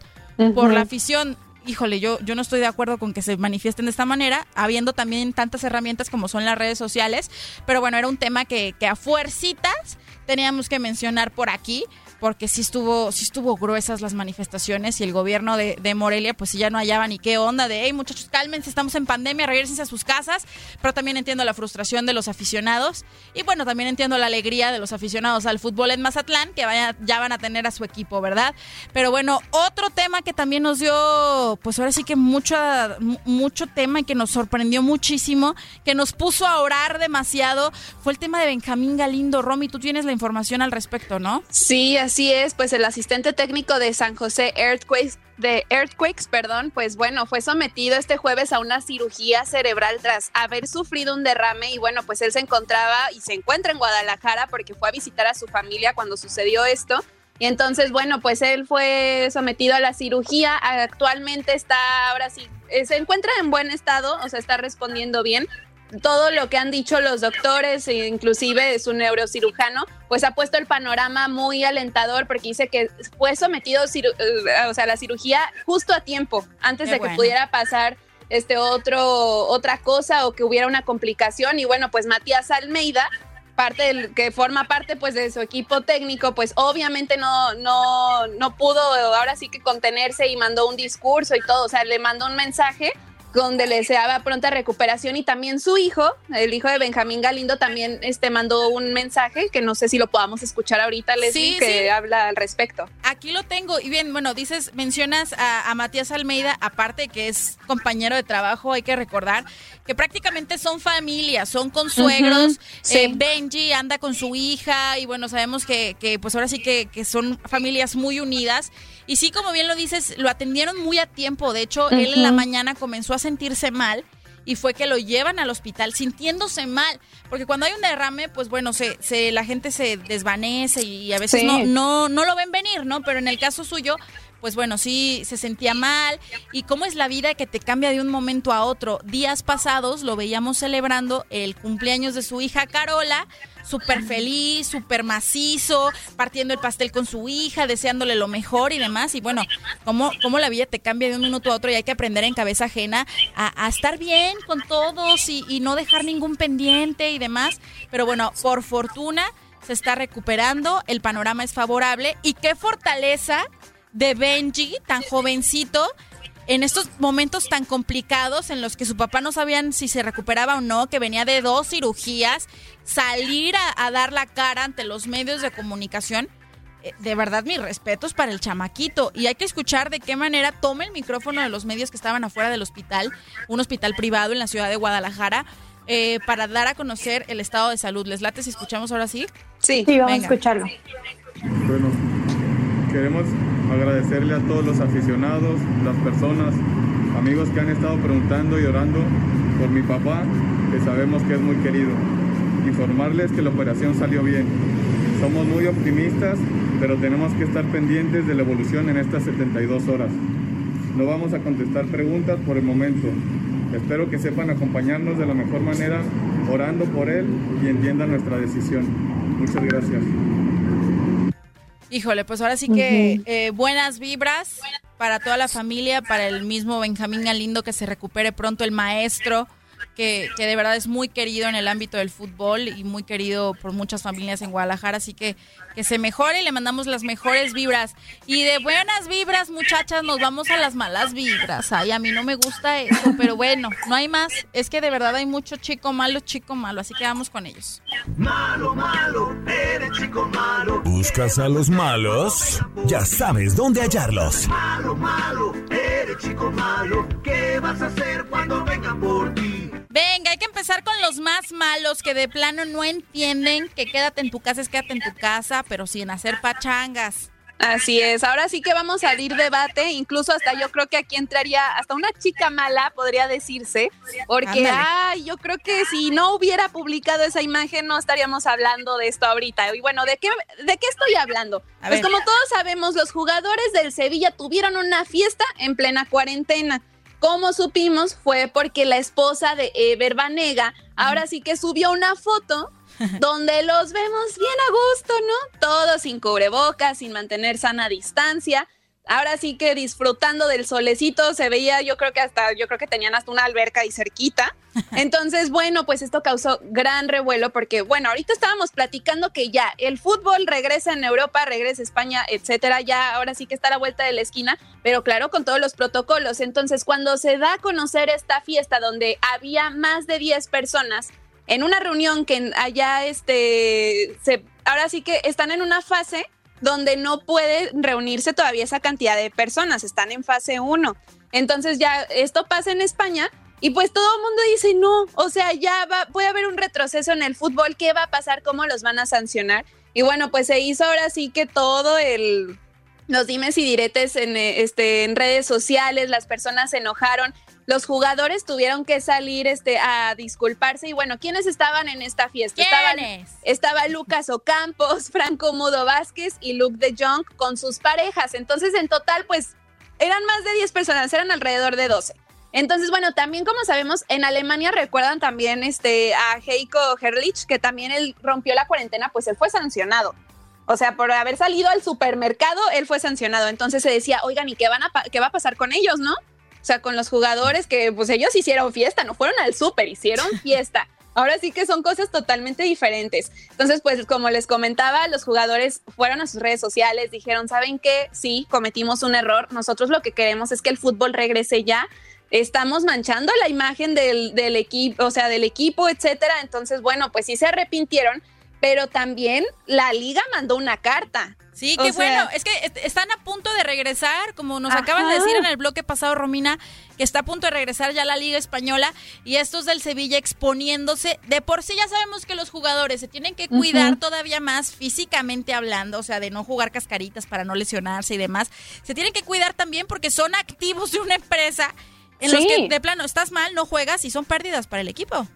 por la afición. Híjole, yo, yo no estoy de acuerdo con que se manifiesten de esta manera, habiendo también tantas herramientas como son las redes sociales. Pero bueno, era un tema que, que a fuercitas teníamos que mencionar por aquí, porque sí estuvo, sí estuvo gruesas las manifestaciones y el gobierno de, de Morelia, pues sí ya no hallaba ni qué onda de, hey muchachos, cálmense, estamos en pandemia, regresense a sus casas, pero también entiendo la frustración de los aficionados y bueno, también entiendo la alegría de los aficionados al fútbol en Mazatlán, que vaya, ya van a tener a su equipo, ¿verdad? Pero bueno, otro tema que también nos dio, pues ahora sí que mucho, mu- mucho tema y que nos sorprendió muchísimo, que nos puso a orar demasiado, fue el tema de Benjamín Galindo. Romy, tú tienes la información al respecto, ¿no? Sí, así es, pues el asistente técnico de San José Earthquakes, de Earthquakes, perdón, pues bueno, fue sometido este jueves a una cirugía cerebral tras haber sufrido un derrame y bueno, pues él se encontraba y se encuentra en Guadalajara porque fue a visitar a su familia cuando sucedió esto. Y entonces, bueno, pues él fue sometido a la cirugía, actualmente está ahora sí, eh, se encuentra en buen estado, o sea, está respondiendo bien todo lo que han dicho los doctores, e inclusive su neurocirujano, pues ha puesto el panorama muy alentador porque dice que fue sometido eh, o sea, a la cirugía justo a tiempo, antes Qué de que pudiera pasar este otro otra cosa o que hubiera una complicación. Y bueno, pues Matías Almeida parte del, que forma parte pues de su equipo técnico, pues obviamente no, no, no pudo ahora sí que contenerse y mandó un discurso y todo, o sea, le mandó un mensaje donde le deseaba pronta recuperación y también su hijo, el hijo de Benjamín Galindo, también este mandó un mensaje que no sé si lo podamos escuchar ahorita, Leslie, Sí, que sí. habla al respecto. Aquí lo tengo. Y bien, bueno, dices, mencionas a, a Matías Almeida, aparte que es compañero de trabajo, hay que recordar que prácticamente son familias, son consuegros. Sí. Eh, Benji anda con su hija y bueno, sabemos que, que, pues ahora sí que, que son familias muy unidas. Y sí, como bien lo dices, lo atendieron muy a tiempo. De hecho, él en la mañana comenzó a sentirse mal y fue que lo llevan al hospital sintiéndose mal, porque cuando hay un derrame, pues bueno, se, se la gente se desvanece y a veces Sí. no, no, no lo ven venir, ¿no? Pero en el caso suyo, pues bueno, sí se sentía mal. ¿Y cómo es la vida que te cambia de un momento a otro? Días pasados lo veíamos celebrando el cumpleaños de su hija Carola, súper feliz, súper macizo, partiendo el pastel con su hija, deseándole lo mejor y demás. Y bueno, cómo, cómo la vida te cambia de un minuto a otro y hay que aprender en cabeza ajena a, estar bien con todos y, y no dejar ningún pendiente y demás. Pero bueno, por fortuna se está recuperando, el panorama es favorable y qué fortaleza de Benji, tan jovencito, en estos momentos tan complicados en los que su papá no sabían si se recuperaba o no, que venía de dos cirugías, salir a, dar la cara ante los medios de comunicación. Eh, de verdad, mis respetos para el chamaquito. Y hay que escuchar de qué manera toma el micrófono de los medios que estaban afuera del hospital, un hospital privado en la ciudad de Guadalajara, eh, para dar a conocer el estado de salud. ¿Les late si escuchamos ahora sí? Sí, sí vamos a escucharlo. Bueno, queremos agradecerle a todos los aficionados, las personas, amigos que han estado preguntando y orando por mi papá, que sabemos que es muy querido. Informarles que la operación salió bien. Somos muy optimistas, pero tenemos que estar pendientes de la evolución en estas 72 horas. No vamos a contestar preguntas por el momento. Espero que sepan acompañarnos de la mejor manera, orando por él y entiendan nuestra decisión. Muchas gracias. Híjole, pues ahora sí que eh, buenas vibras para toda la familia, para el mismo Benjamín Galindo, que se recupere pronto el maestro que, de verdad es muy querido en el ámbito del fútbol y muy querido por muchas familias en Guadalajara, así que que se mejore y le mandamos las mejores vibras. Y de buenas vibras, muchachas, nos vamos a las malas vibras. Ay, a mí no me gusta eso, pero bueno, no hay más. Es que de verdad hay mucho chico malo, chico malo, así que vamos con ellos. Malo, malo, eres chico malo. ¿Buscas a los malos? Ya sabes dónde hallarlos. Malo, malo, eres chico malo. ¿Qué vas a hacer cuando vengan por ti? Venga, hay que empezar con los más malos que de plano no entienden que quédate en tu casa es quédate en tu casa, pero sin hacer pachangas. Así es, ahora sí que vamos a abrir debate, incluso hasta yo creo que aquí entraría hasta una chica mala, podría decirse, porque ay, yo creo que si no hubiera publicado esa imagen no estaríamos hablando de esto ahorita. Y bueno, ¿de qué, de qué estoy hablando? pues como todos sabemos, los jugadores del Sevilla tuvieron una fiesta en plena cuarentena. Como supimos fue porque la esposa de Ever Banega ahora sí que subió una foto donde los vemos bien a gusto, ¿no? Todos sin cubrebocas, sin mantener sana distancia ahora sí que disfrutando del solecito, se veía, yo creo que hasta, yo creo que tenían hasta una alberca ahí cerquita. Entonces, bueno, pues esto causó gran revuelo porque, bueno, ahorita estábamos platicando que ya el fútbol regresa en Europa, regresa a España, etcétera, ya ahora sí que está a la vuelta de la esquina, pero claro, con todos los protocolos. Entonces, cuando se da a conocer esta fiesta donde había más de 10 personas, en una reunión que allá, este, se, ahora sí que están en una fase donde no puede reunirse todavía esa cantidad de personas, están en fase 1. Entonces ya esto pasa en España y pues todo el mundo dice, no, o sea, ya va, puede haber un retroceso en el fútbol, ¿qué va a pasar? ¿Cómo los van a sancionar? Y bueno, pues se hizo ahora sí que todo el, los dimes y diretes en, este, en redes sociales, las personas se enojaron, los jugadores tuvieron que salir este, a disculparse. Y bueno, ¿quiénes estaban en esta fiesta? ¿Quiénes? estaba Lucas Ocampos, Franco Mudo Vázquez y Luke de Jong con sus parejas. Entonces, en total, pues eran más de 10 personas, eran alrededor de 12. Entonces, bueno, también como sabemos, en Alemania recuerdan también este, a Heiko Herrlich, que también él rompió la cuarentena, pues él fue sancionado. O sea, por haber salido al supermercado, él fue sancionado. Entonces se decía, oigan, ¿y qué, van a qué va a pasar con ellos, no? O sea, con los jugadores que pues ellos hicieron fiesta, no fueron al súper, hicieron fiesta. Ahora sí que son cosas totalmente diferentes. Entonces, pues como les comentaba, los jugadores fueron a sus redes sociales, dijeron, ¿saben qué? Sí, cometimos un error. Nosotros lo que queremos es que el fútbol regrese ya. Estamos manchando la imagen del, del equipo, o sea, del equipo, etcétera. Entonces, bueno, pues sí se arrepintieron, pero también la liga mandó una carta Sí, qué bueno. Es que están a punto de regresar, como nos acaban de decir en el bloque pasado, Romina, que está a punto de regresar ya la Liga Española y estos del Sevilla exponiéndose. De por sí ya sabemos que los jugadores se tienen que cuidar todavía más físicamente hablando, o sea, de no jugar cascaritas para no lesionarse y demás. Se tienen que cuidar también porque son activos de una empresa en los que de plano estás mal, no juegas y son pérdidas para el equipo.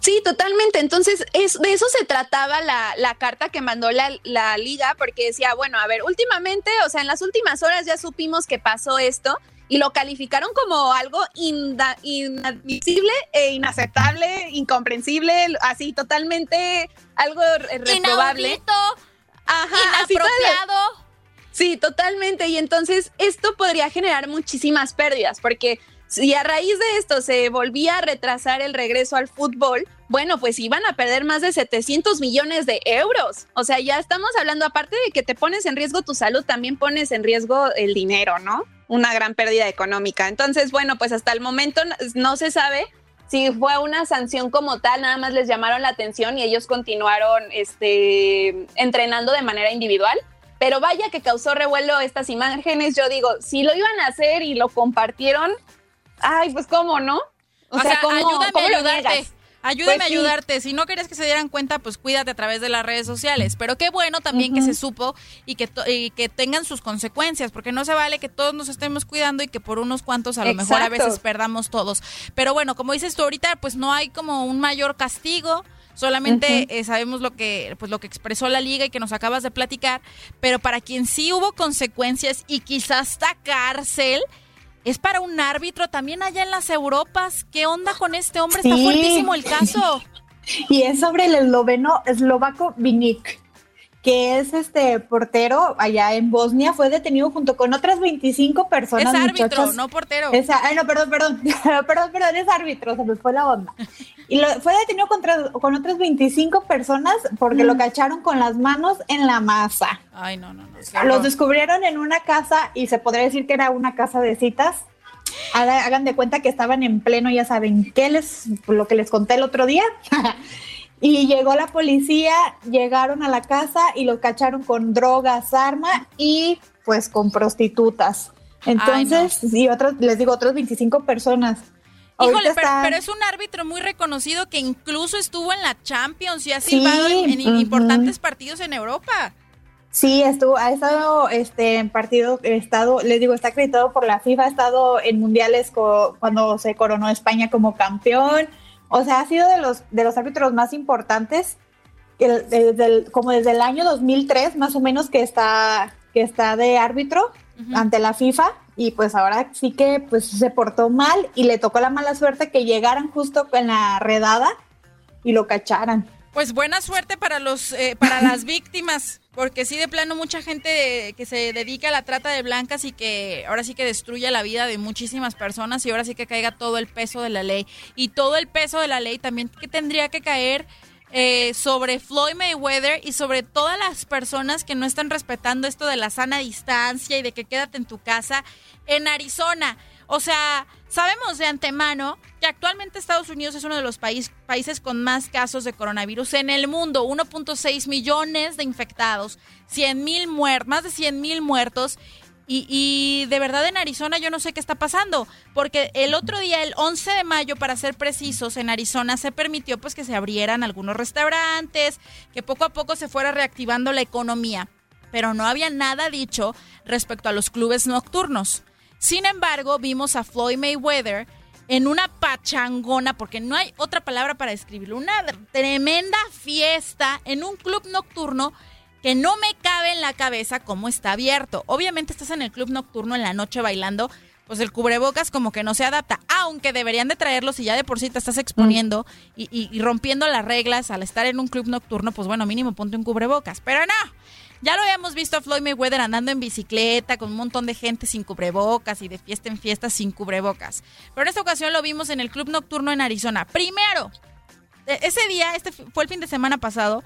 Sí, totalmente. Entonces, es, de eso se trataba la, la carta que mandó la, la, liga, porque decía, bueno, a ver, últimamente, o sea, en las últimas horas ya supimos que pasó esto y lo calificaron como algo inadmisible e inaceptable, incomprensible, así totalmente algo reprobable. Inaudito, Ajá, inapropiado. sí, totalmente. Y entonces esto podría generar muchísimas pérdidas, porque si a raíz de esto se volvía a retrasar el regreso al fútbol, bueno, pues iban a perder más de 700 millones de euros. O sea, ya estamos hablando, aparte de que te pones en riesgo tu salud, también pones en riesgo el dinero, ¿no? Una gran pérdida económica. Entonces, bueno, pues hasta el momento no se sabe si fue una sanción como tal, nada más les llamaron la atención y ellos continuaron este, entrenando de manera individual. Pero vaya que causó revuelo estas imágenes. Yo digo, si lo iban a hacer y lo compartieron, ay, pues cómo, ¿no? O, sea, ayúdame a ayudarte. Ayúdame pues a ayudarte. Si no querías que se dieran cuenta, pues cuídate a través de las redes sociales. Pero qué bueno también que se supo y que, que tengan sus consecuencias, porque no se vale que todos nos estemos cuidando y que por unos cuantos a lo mejor a veces perdamos todos. Pero bueno, como dices tú ahorita, pues no hay como un mayor castigo. Solamente eh, sabemos lo que, pues lo que expresó la liga y que nos acabas de platicar, pero para quien sí hubo consecuencias y quizás hasta cárcel, es para un árbitro también allá en las Europas. ¿Qué onda con este hombre? Está fuertísimo el caso. Y es sobre el esloveno eslovaco Vinik que es este portero allá en Bosnia, fue detenido junto con otras 25 personas. Es árbitro, no portero. ay, no, perdón, perdón, perdón, perdón, es árbitro, se me fue la onda. Y lo, fue detenido contra, con otras 25 personas porque lo mm. cacharon con las manos en la masa. Ay, no, no, no. Los descubrieron en una casa y se podría decir que era una casa de citas. Hagan de cuenta que estaban en pleno, ya saben, ¿qué les, lo que les conté el otro día? Y llegó la policía, llegaron a la casa y los cacharon con drogas, arma y pues con prostitutas. Entonces, y otros, les digo, otros 25 personas. Híjole, pero, es un árbitro muy reconocido que incluso estuvo en la Champions y ha silbado en, importantes partidos en Europa. Sí, estuvo, ha estado este, en partidos, estado, les digo, está acreditado por la FIFA, ha estado en mundiales cuando se coronó España como campeón, o sea, ha sido de los, de los árbitros más importantes, desde como desde el año 2003 más o menos que está, que está de árbitro ante la FIFA y pues ahora sí que pues se portó mal y le tocó la mala suerte que llegaran justo en la redada y lo cacharan. Pues buena suerte para los eh, para las víctimas, porque sí de plano mucha gente que se dedica a la trata de blancas y que ahora sí que destruye la vida de muchísimas personas y ahora sí que caiga todo el peso de la ley y todo el peso de la ley también que tendría que caer eh, sobre Floyd Mayweather y sobre todas las personas que no están respetando esto de la sana distancia y de que quédate en tu casa en Arizona. O sea, sabemos de antemano que actualmente Estados Unidos es uno de los países con más casos de coronavirus en el mundo, 1.6 millones de infectados, 100 mil muertos, más de 100 mil muertos. Y, y, de verdad en Arizona yo no sé qué está pasando, porque el otro día, el 11 de mayo, para ser precisos, en Arizona se permitió pues que se abrieran algunos restaurantes, que poco a poco se fuera reactivando la economía, pero no había nada dicho respecto a los clubes nocturnos. Sin embargo, vimos a Floyd Mayweather en una pachangona, porque no hay otra palabra para describirlo, una tremenda fiesta en un club nocturno que no me cabe en la cabeza cómo está abierto. Obviamente estás en el club nocturno en la noche bailando, pues el cubrebocas como que no se adapta, aunque deberían de traerlo si ya de por sí te estás exponiendo y, y rompiendo las reglas al estar en un club nocturno, pues bueno, mínimo ponte un cubrebocas. Pero no, ya lo habíamos visto a Floyd Mayweather andando en bicicleta con un montón de gente sin cubrebocas y de fiesta en fiesta sin cubrebocas. Pero en esta ocasión lo vimos en el club nocturno en Arizona. Primero, e-, ese día, este fue el fin de semana pasado,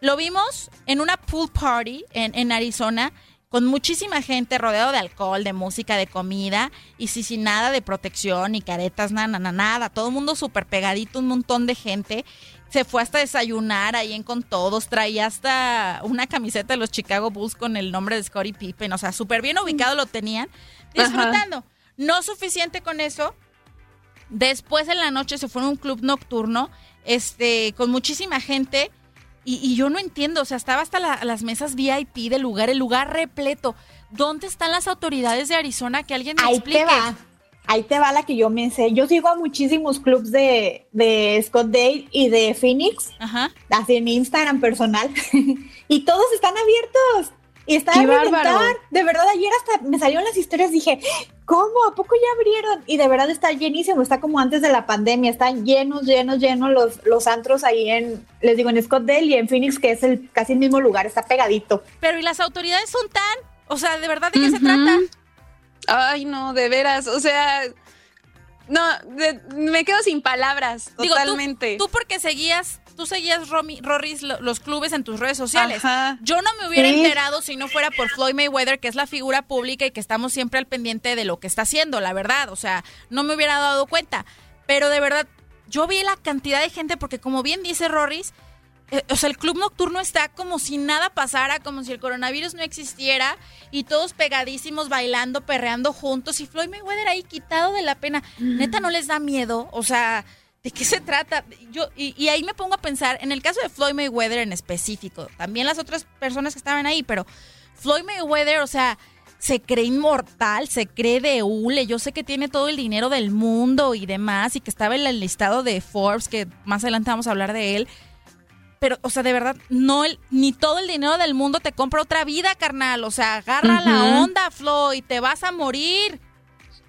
lo vimos en una pool party en, en Arizona con muchísima gente rodeado de alcohol, de música, de comida y sí, sin nada de protección ni caretas, nada, nada, nada. Todo el mundo súper pegadito, un montón de gente se fue hasta desayunar ahí en con todos, traía hasta una camiseta de los Chicago Bulls con el nombre de Scottie Pippen, o sea, súper bien ubicado lo tenían, disfrutando. No suficiente con eso, después en la noche se fue a un club nocturno, este, con muchísima gente, y, yo no entiendo, o sea, estaba hasta las mesas VIP del lugar, el lugar repleto. ¿Dónde están las autoridades de Arizona? Que alguien me explique ahí te va la que yo me sé. Yo sigo a muchísimos clubs de, de Scottsdale y de Phoenix, Ajá. así en Instagram personal, y todos están abiertos. Y están a De verdad, ayer hasta me salieron las historias, dije, ¿cómo? ¿A poco ya abrieron? Y de verdad está llenísimo, está como antes de la pandemia, están llenos, llenos, llenos los, los antros ahí en, les digo, en Scottsdale y en Phoenix, que es el casi el mismo lugar, está pegadito. Pero ¿y las autoridades son tan? O sea, ¿de verdad de qué se trata? Ay, no, de veras, o sea, no, me quedo sin palabras, totalmente. tú, porque seguías, tú seguías, Romy, Rorris, los clubes en tus redes sociales. Yo no me hubiera enterado si no fuera por Floyd Mayweather, que es la figura pública y que estamos siempre al pendiente de lo que está haciendo, la verdad. O sea, no me hubiera dado cuenta. Pero de verdad, yo vi la cantidad de gente, porque como bien dice Rorris, eh, o sea, el club nocturno está como si nada pasara, como si el coronavirus no existiera y todos pegadísimos bailando, perreando juntos y Floyd Mayweather ahí quitado de la pena. Neta, ¿no les da miedo? O sea, ¿de qué se trata? Yo, y, y, ahí me pongo a pensar, en el caso de Floyd Mayweather en específico, también las otras personas que estaban ahí, pero Floyd Mayweather, o sea, se cree inmortal, se cree de hule. Yo sé que tiene todo el dinero del mundo y demás, y que estaba en el listado de Forbes, que más adelante vamos a hablar de él pero, o sea, de verdad, no el, ni todo el dinero del mundo te compra otra vida, carnal. O sea, agarra la onda, Floyd, te vas a morir.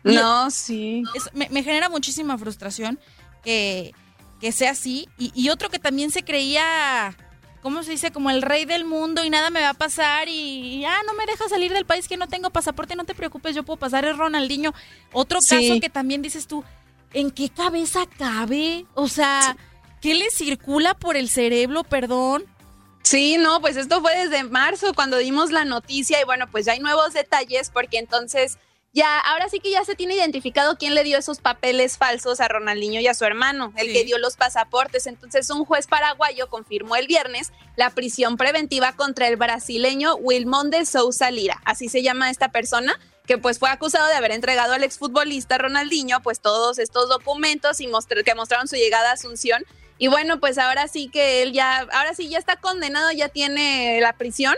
No, sí. me, genera muchísima frustración que, que sea así. Y, otro que también se creía, ¿cómo se dice? Como el rey del mundo y nada me va a pasar y, ah, no me deja salir del país que no tengo pasaporte, no te preocupes, yo puedo pasar, es Ronaldinho. Otro caso que también dices tú, ¿en qué cabeza cabe? O sea... ¿Qué le circula por el cerebro, perdón? Sí, no, pues esto fue desde marzo cuando dimos la noticia y bueno, pues ya hay nuevos detalles porque entonces ya, ahora sí que ya se tiene identificado quién le dio esos papeles falsos a Ronaldinho y a su hermano, el que dio los pasaportes. Entonces un juez paraguayo confirmó el viernes la prisión preventiva contra el brasileño Wilmón de Sousa Lira, así se llama esta persona que pues fue acusado de haber entregado al exfutbolista Ronaldinho pues todos estos documentos y que mostraron su llegada a Asunción y bueno, pues ahora sí que él ya, ahora sí ya está condenado, ya tiene la prisión.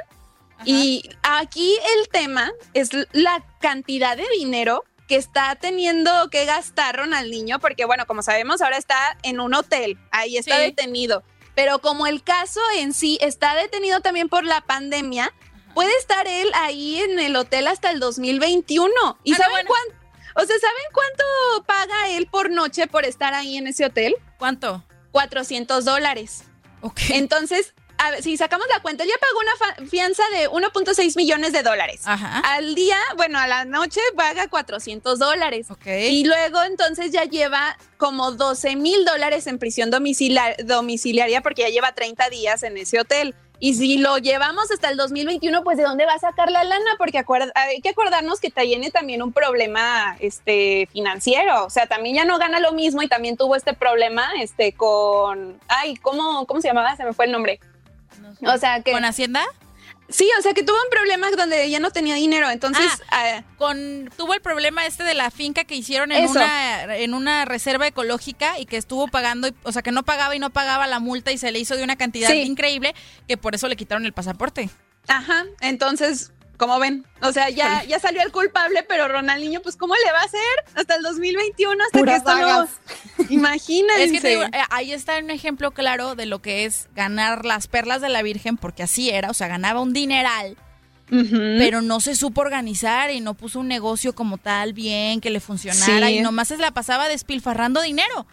Y aquí el tema es la cantidad de dinero que está teniendo que gastar Ronaldinho, porque bueno, como sabemos, ahora está en un hotel, ahí está detenido. Pero como el caso en sí está detenido también por la pandemia, puede estar él ahí en el hotel hasta el 2021. ¿Y ah, saben cuánto? O sea, ¿saben cuánto paga él por noche por estar ahí en ese hotel? ¿Cuánto? 400 dólares. Entonces, a ver, si sacamos la cuenta, ya pagó una fianza de 1.6 millones de dólares. Al día, bueno, a la noche paga 400 dólares. Y luego entonces ya lleva como 12 mil dólares en prisión domiciliaria porque ya lleva 30 días en ese hotel. Y si lo llevamos hasta el 2021, pues ¿de dónde va a sacar la lana? Porque hay que acordarnos que tiene también un problema este, financiero. O sea, también ya no gana lo mismo y también tuvo este problema este, con... Ay, ¿cómo, ¿cómo se llamaba? Se me fue el nombre. O sea, que... ¿Con Hacienda? Sí, o sea que tuvo un problema donde ya no tenía dinero, entonces... Ah, ah, con, tuvo el problema este de la finca que hicieron en una, en una reserva ecológica y que estuvo pagando, o sea que no pagaba y no pagaba la multa y se le hizo de una cantidad increíble que por eso le quitaron el pasaporte. Ajá, entonces como ven, o sea, ya, ya salió el culpable, pero Ronaldinho, pues, ¿cómo le va a hacer hasta el 2021? Hasta que esto no... Imagínense. Es que eh, ahí está un ejemplo claro de lo que es ganar las perlas de la Virgen, porque así era, o sea, ganaba un dineral, pero no se supo organizar y no puso un negocio como tal bien, que le funcionara, y nomás se la pasaba despilfarrando dinero.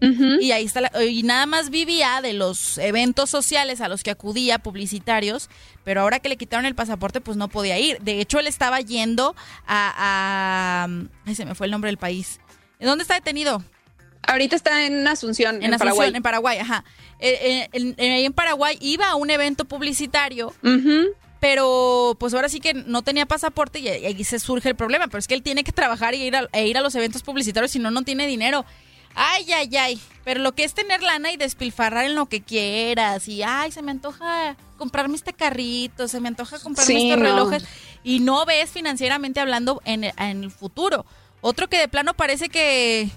Y ahí está, y nada más vivía de los eventos sociales a los que acudía, publicitarios, pero ahora que le quitaron el pasaporte, pues no podía ir. De hecho, él estaba yendo a, ay, se me fue el nombre del país. ¿Dónde está detenido? Ahorita está en Asunción, en, Paraguay. En Paraguay, ajá. Eh, eh, en, Paraguay iba a un evento publicitario, pero pues ahora sí que no tenía pasaporte y ahí se surge el problema. Pero es que él tiene que trabajar y ir a, e ir a los eventos publicitarios, si no, no tiene dinero. Ay, ay, ay. Pero lo que es tener lana y despilfarrar en lo que quieras. Y, ay, se me antoja comprarme este carrito, se me antoja comprarme estos relojes. Y no ves financieramente hablando en, el futuro. Otro que de plano parece que,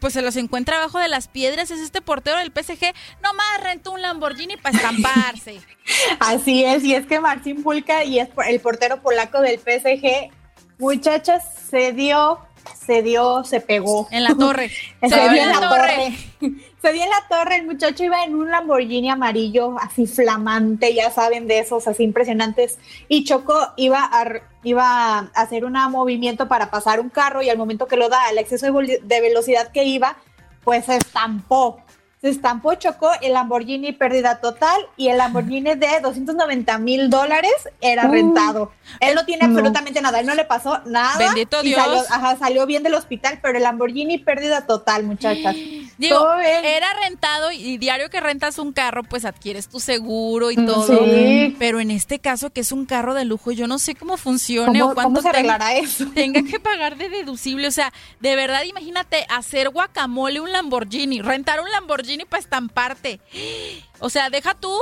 pues se los encuentra abajo de las piedras es este portero del PSG. Nomás rentó un Lamborghini para estamparse. Así es, y es que Marcin Pulka y es el portero polaco del PSG, muchachas, se dio se dio, se pegó. En la torre. se, dio en la, torre. se dio en la torre. El muchacho iba en un Lamborghini amarillo, así flamante, ya saben, de esos así impresionantes. Y chocó, iba a, iba a hacer un movimiento para pasar un carro y al momento que lo da, el exceso de, velocidad que iba, pues se estampó. Se estampó, chocó el Lamborghini pérdida total y el Lamborghini de 290 mil dólares era rentado. Él no tiene absolutamente nada, él no le pasó nada. Bendito Dios. Salió, ajá, salió bien del hospital, pero el Lamborghini pérdida total, muchachas. Digo, era rentado y diario que rentas un carro, pues adquieres tu seguro y todo. Sí. Pero en este caso, que es un carro de lujo, yo no sé cómo funcione ¿Cómo, o cuánto cómo se tenga- arreglará eso? tenga que pagar de deducible. O sea, de verdad, imagínate hacer guacamole un Lamborghini, rentar un Lamborghini para estamparte. O sea, deja tú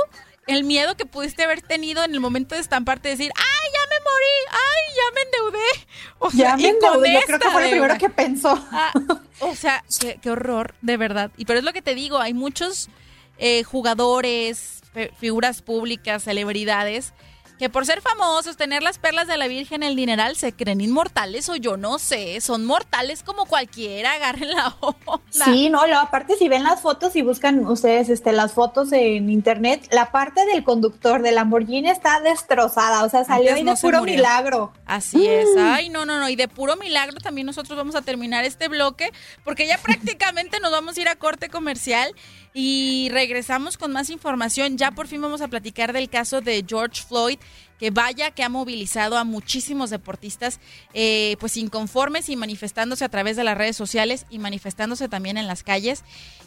el miedo que pudiste haber tenido en el momento de estamparte, decir, ¡ay, ya me morí! ¡ay, ya me endeudé! O sea, Ya me endeudé, yo creo que fue lo primero que pensó. Ah, o sea, qué, qué horror, de verdad. Y pero es lo que te digo, hay muchos eh, jugadores, figuras públicas, celebridades, que por ser famosos, tener las perlas de la Virgen, el dineral, se creen inmortales o yo no sé, son mortales como cualquiera, agarren la onda. Sí, no, lo, aparte si ven las fotos y buscan ustedes este, las fotos en internet, la parte del conductor del Lamborghini está destrozada, o sea, salió Antes ahí no de puro murió. milagro. Así es. Mm. Ay, no, no, no. Y de puro milagro también nosotros vamos a terminar este bloque porque ya prácticamente nos vamos a ir a corte comercial y regresamos con más información. Ya por fin vamos a platicar del caso de George Floyd, que vaya que ha movilizado a muchísimos deportistas eh, pues inconformes y manifestándose a través de las redes sociales y manifestándose también en las calles.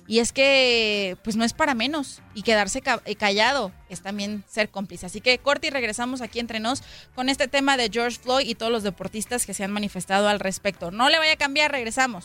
Y es que pues no es para menos y quedarse eh, callado es también ser cómplice. Así que corte regresamos aquí entre nos con este tema de George Floyd y todos los deportistas que se han manifestado al respecto. No le vaya a cambiar, regresamos.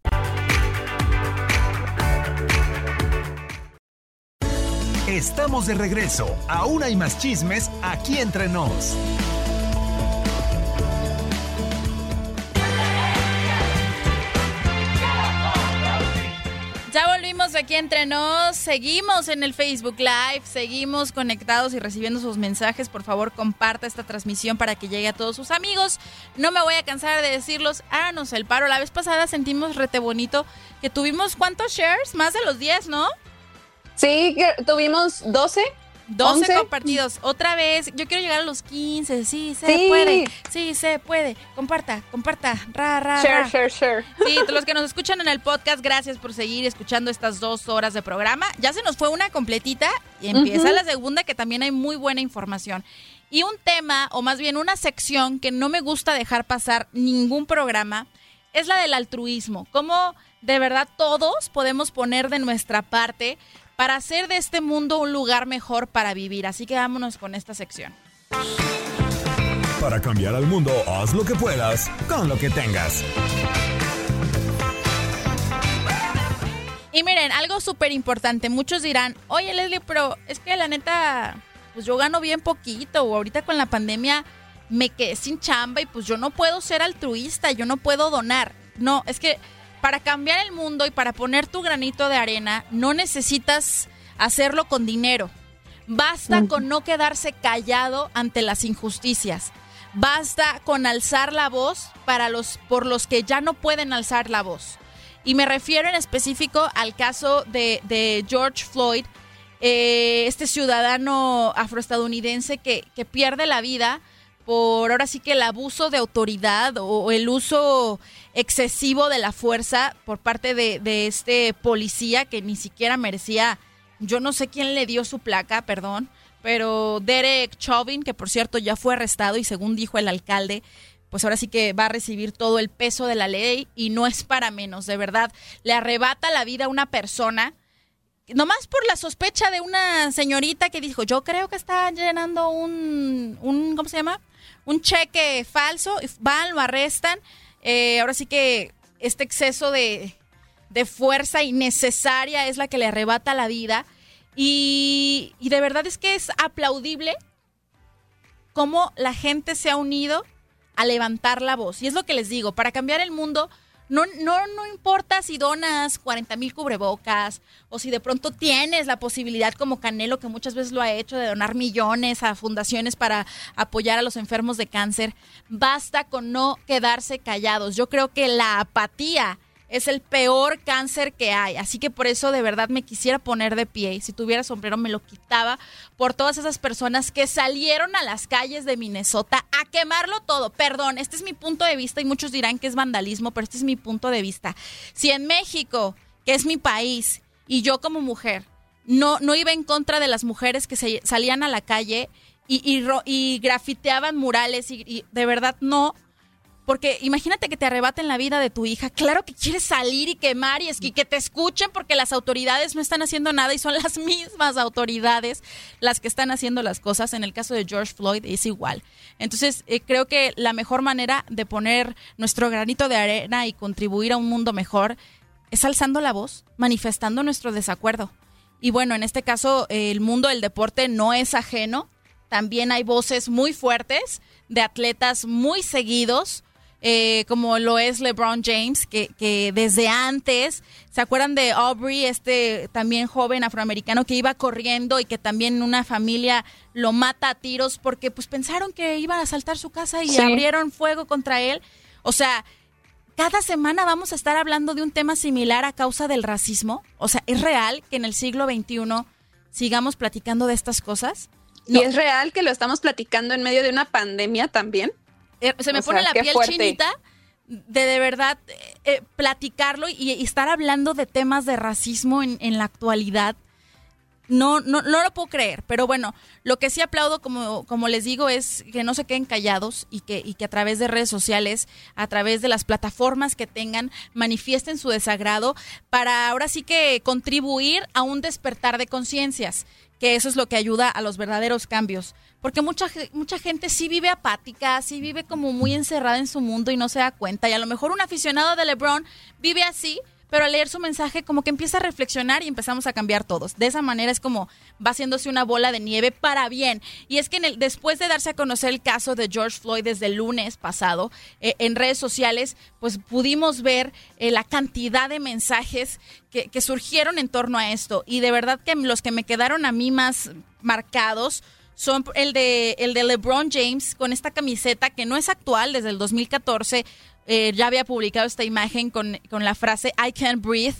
Estamos de regreso. Aún hay más chismes aquí entre nos. Ya volvimos aquí entre nos, seguimos en el Facebook Live, seguimos conectados y recibiendo sus mensajes. Por favor, comparta esta transmisión para que llegue a todos sus amigos. No me voy a cansar de decirlos, háganos el paro. La vez pasada sentimos rete bonito que tuvimos cuántos shares, más de los 10, ¿no? Sí, tuvimos 12. 12 11. compartidos. Otra vez, yo quiero llegar a los 15. Sí, se Sí. puede. Sí, se puede. Comparta, comparta. Ra, ra, Share, ra. share, share. Sí, los que nos escuchan en el podcast, gracias por seguir escuchando estas dos horas de programa. Ya se nos fue una completita y empieza la segunda que también hay muy buena información. Y un tema, o más bien una sección que no me gusta dejar pasar ningún programa, es la del altruismo. Cómo de verdad todos podemos poner de nuestra parte para hacer de este mundo un lugar mejor para vivir. Así que vámonos con esta sección. Para cambiar al mundo, haz lo que puedas con lo que tengas. Y miren, algo súper importante. Muchos dirán, oye Leslie, pero es que la neta, pues yo gano bien poquito. O ahorita con la pandemia me quedé sin chamba y pues yo no puedo ser altruista, yo no puedo donar. No, es que para cambiar el mundo y para poner tu granito de arena, no necesitas hacerlo con dinero. Basta con no quedarse callado ante las injusticias. Basta con alzar la voz para los por los que ya no pueden alzar la voz. Y me refiero en específico al caso de, de George Floyd, eh, este ciudadano afroestadounidense que, que pierde la vida por ahora sí que el abuso de autoridad o el uso excesivo de la fuerza por parte de, este policía que ni siquiera merecía, yo no sé quién le dio su placa, perdón, pero Derek Chauvin, que por cierto ya fue arrestado y según dijo el alcalde, pues ahora sí que va a recibir todo el peso de la ley y no es para menos, de verdad, le arrebata la vida a una persona nomás por la sospecha de una señorita que dijo, yo creo que está llenando un, un ¿cómo se llama? Un cheque falso, van, lo arrestan. Eh, ahora sí que este exceso de, de fuerza innecesaria es la que le arrebata la vida. Y, y de verdad es que es aplaudible cómo la gente se ha unido a levantar la voz. Y es lo que les digo, para cambiar el mundo no, no, no importa si donas 40 mil cubrebocas o si de pronto tienes la posibilidad como Canelo, que muchas veces lo ha hecho, de donar millones a fundaciones para apoyar a los enfermos de cáncer. Basta con no quedarse callados. Yo creo que la apatía es el peor cáncer que hay. Así que por eso de verdad me quisiera poner de pie. Si tuviera sombrero me lo quitaba por todas esas personas que salieron a las calles de Minnesota a quemarlo todo. Perdón, este es mi punto de vista y muchos dirán que es vandalismo, pero este es mi punto de vista. Si en México, que es mi país, y yo como mujer, no, no iba en contra de las mujeres que se, salían a la calle y, y, grafiteaban murales y de verdad no porque imagínate que te arrebaten la vida de tu hija. Claro que quieres salir y quemar y, es que, te escuchen porque las autoridades no están haciendo nada y son las mismas autoridades las que están haciendo las cosas. En el caso de George Floyd es igual. Entonces, eh, creo que la mejor manera de poner nuestro granito de arena y contribuir a un mundo mejor es alzando la voz, manifestando nuestro desacuerdo. Y bueno, en este caso, el mundo del deporte no es ajeno. También hay voces muy fuertes de atletas muy seguidos eh, como lo es LeBron James, que, que desde antes, ¿se acuerdan de Aubrey, este también joven afroamericano que iba corriendo y que también una familia lo mata a tiros porque pues pensaron que iban a asaltar su casa y abrieron fuego contra él? O sea, cada semana vamos a estar hablando de un tema similar a causa del racismo. O sea, ¿es real que en el siglo XXI sigamos platicando de estas cosas? ¿Y es real que lo estamos platicando en medio de una pandemia también? Eh, se me pone la piel chinita de de verdad eh, platicarlo y, estar hablando de temas de racismo en, en la actualidad. No, no, no lo puedo creer, pero bueno, lo que sí aplaudo, como, como les digo, es que no se queden callados y que, y que a través de redes sociales, a través de las plataformas que tengan, manifiesten su desagrado para ahora sí que contribuir a un despertar de conciencias, que eso es lo que ayuda a los verdaderos cambios porque mucha, mucha gente sí vive apática, sí vive como muy encerrada en su mundo y no se da cuenta. Y a lo mejor un aficionado de LeBron vive así, pero al leer su mensaje como que empieza a reflexionar y empezamos a cambiar todos. De esa manera es como va haciéndose una bola de nieve para bien. Y es que en el, después de darse a conocer el caso de George Floyd desde el lunes pasado, eh, en redes sociales, pues pudimos ver eh, la cantidad de mensajes que, que surgieron en torno a esto. Y de verdad que los que me quedaron a mí más marcados son el de, el de LeBron James con esta camiseta que no es actual, desde el 2014 eh, ya había publicado esta imagen con, con la frase I can't breathe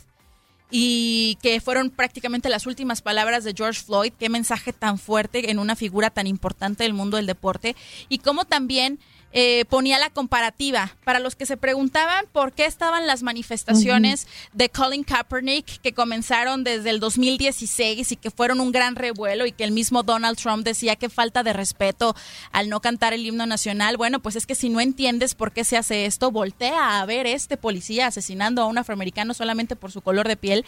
y que fueron prácticamente las últimas palabras de George Floyd. Qué mensaje tan fuerte en una figura tan importante del mundo del deporte. Y cómo también eh, ponía la comparativa para los que se preguntaban por qué estaban las manifestaciones de Colin Kaepernick que comenzaron desde el 2016 y que fueron un gran revuelo y que el mismo Donald Trump decía que falta de respeto al no cantar el himno nacional. Bueno, pues es que si no entiendes por qué se hace esto, voltea a ver este policía asesinando a un afroamericano solamente por su color de piel.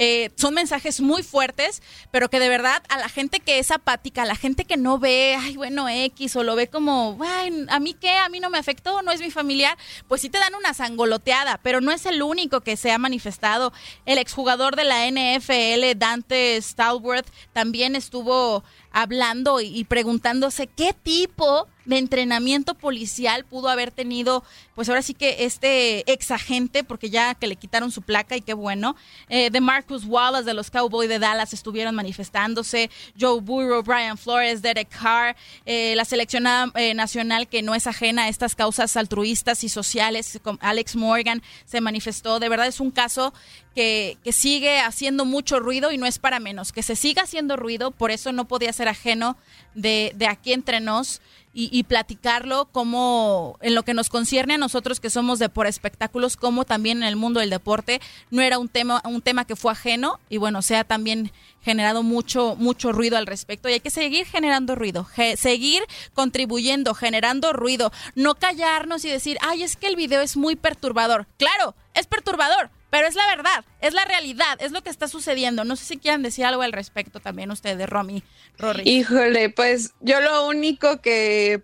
Eh, son mensajes muy fuertes, pero que de verdad a la gente que es apática, a la gente que no ve, ay, bueno, X, o lo ve como, ay, a mí qué, a mí no me afectó, no es mi familiar, pues sí te dan una sangoloteada, pero no es el único que se ha manifestado. El exjugador de la NFL, Dante Stalworth, también estuvo hablando y preguntándose qué tipo de entrenamiento policial pudo haber tenido, pues ahora sí que este ex agente, porque ya que le quitaron su placa y qué bueno, eh, de Marcus Wallace de los Cowboys de Dallas estuvieron manifestándose, Joe Burrow, Brian Flores, Derek Carr, eh, la seleccionada eh, nacional que no es ajena a estas causas altruistas y sociales, Alex Morgan se manifestó, de verdad es un caso que, que sigue haciendo mucho ruido y no es para menos, que se siga haciendo ruido, por eso no podía ser ajeno de, de aquí entre nos y, platicarlo como en lo que nos concierne a nosotros que somos de por espectáculos, como también en el mundo del deporte, no era un tema, un tema que fue ajeno y bueno, se ha también generado mucho, mucho ruido al respecto y hay que seguir generando ruido, seguir contribuyendo, generando ruido, no callarnos y decir, ay, es que el video es muy perturbador. Claro, es perturbador, pero es la verdad, es la realidad, es lo que está sucediendo. No sé si quieran decir algo al respecto también ustedes, Romy, Rory. Híjole, pues yo lo único que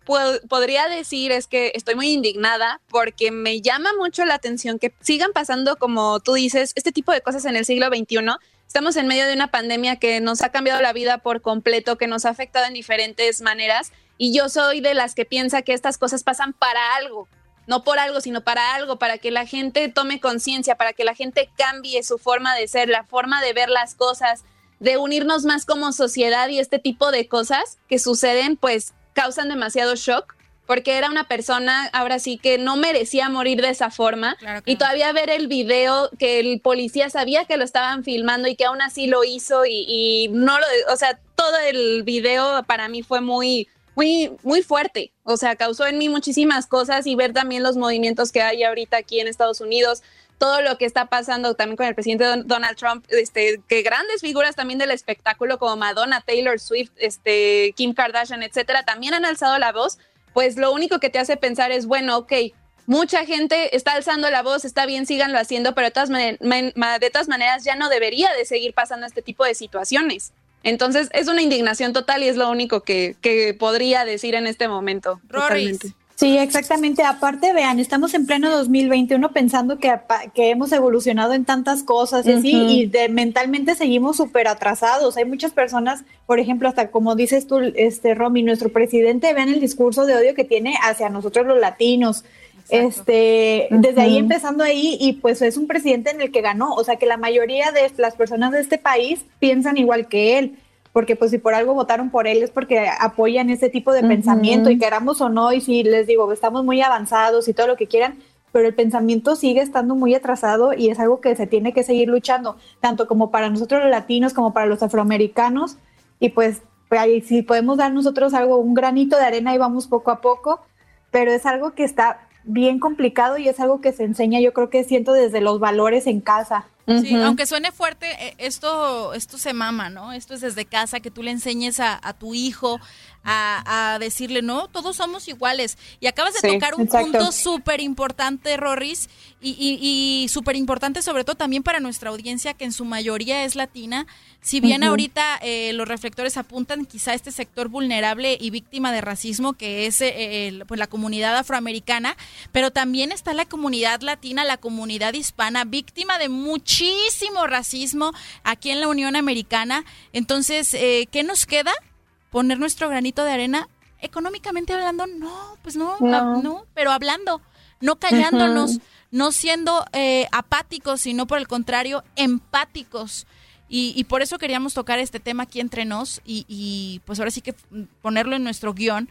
podría decir es que estoy muy indignada porque me llama mucho la atención que sigan pasando, como tú dices, este tipo de cosas en el siglo XXI. Estamos en medio de una pandemia que nos ha cambiado la vida por completo, que nos ha afectado en diferentes maneras Y yo soy de las que piensa que estas cosas pasan para algo, no por algo, sino para algo, para que la gente tome conciencia, para que la gente cambie su forma de ser, la forma de ver las cosas, de unirnos más como sociedad y este tipo de cosas que suceden, pues causan demasiado shock porque era una persona, ahora sí, que no merecía morir de esa forma. y todavía ver el video que el policía sabía que lo estaban filmando y que aún así lo hizo y, y no lo, o sea, todo el video para mí fue muy, muy, muy fuerte. O sea, causó en mí muchísimas cosas y ver también los movimientos que hay ahorita aquí en Estados Unidos, todo lo que está pasando también con el presidente Donald Trump, este, que grandes figuras también del espectáculo como Madonna, Taylor Swift, este, Kim Kardashian, etcétera, también han alzado la voz, pues lo único que te hace pensar es, bueno, ok, mucha gente está alzando la voz, está bien, síganlo haciendo, pero de todas, de todas maneras ya no debería de seguir pasando este tipo de situaciones. Entonces es una indignación total y es lo único que, podría decir en este momento. Sí, exactamente. Aparte, vean, estamos en pleno 2021 pensando que, que hemos evolucionado en tantas cosas y así, y de, mentalmente seguimos súper atrasados. Hay muchas personas, por ejemplo, hasta como dices tú, este Romy, nuestro presidente, vean el discurso de odio que tiene hacia nosotros los latinos. Este, desde ahí empezando ahí, y pues es un presidente en el que ganó, o sea que la mayoría de las personas de este país piensan igual que él, porque pues si por algo votaron por él es porque apoyan ese tipo de pensamiento y queramos o no, y si les digo, estamos muy avanzados y todo lo que quieran, pero el pensamiento sigue estando muy atrasado y es algo que se tiene que seguir luchando, tanto como para nosotros los latinos como para los afroamericanos, y pues, pues si podemos dar nosotros algo, un granito de arena y vamos poco a poco, pero es algo que está bien complicado y es algo que se enseña, yo creo que siento desde los valores en casa. Sí, aunque suene fuerte, eh, esto, esto se mama, ¿no? Esto es desde casa, que tú le enseñes a, a tu hijo a, decirle, no, todos somos iguales. Y acabas de tocar un punto súper importante, Rorris, y, y, súper importante sobre todo también para nuestra audiencia, que en su mayoría es latina. Si bien ahorita eh, los reflectores apuntan quizá a este sector vulnerable y víctima de racismo, que es eh, pues la comunidad afroamericana, pero también está la comunidad latina, la comunidad hispana, víctima de muchísimo racismo aquí en la Unión Americana. Entonces, eh, ¿qué nos queda? poner nuestro granito de arena, económicamente hablando, no, pues no, no, pero hablando, no callándonos, no siendo eh, apáticos, sino por el contrario, empáticos. Y, por eso queríamos tocar este tema aquí entre nos y, y pues ahora sí que ponerlo en nuestro guion,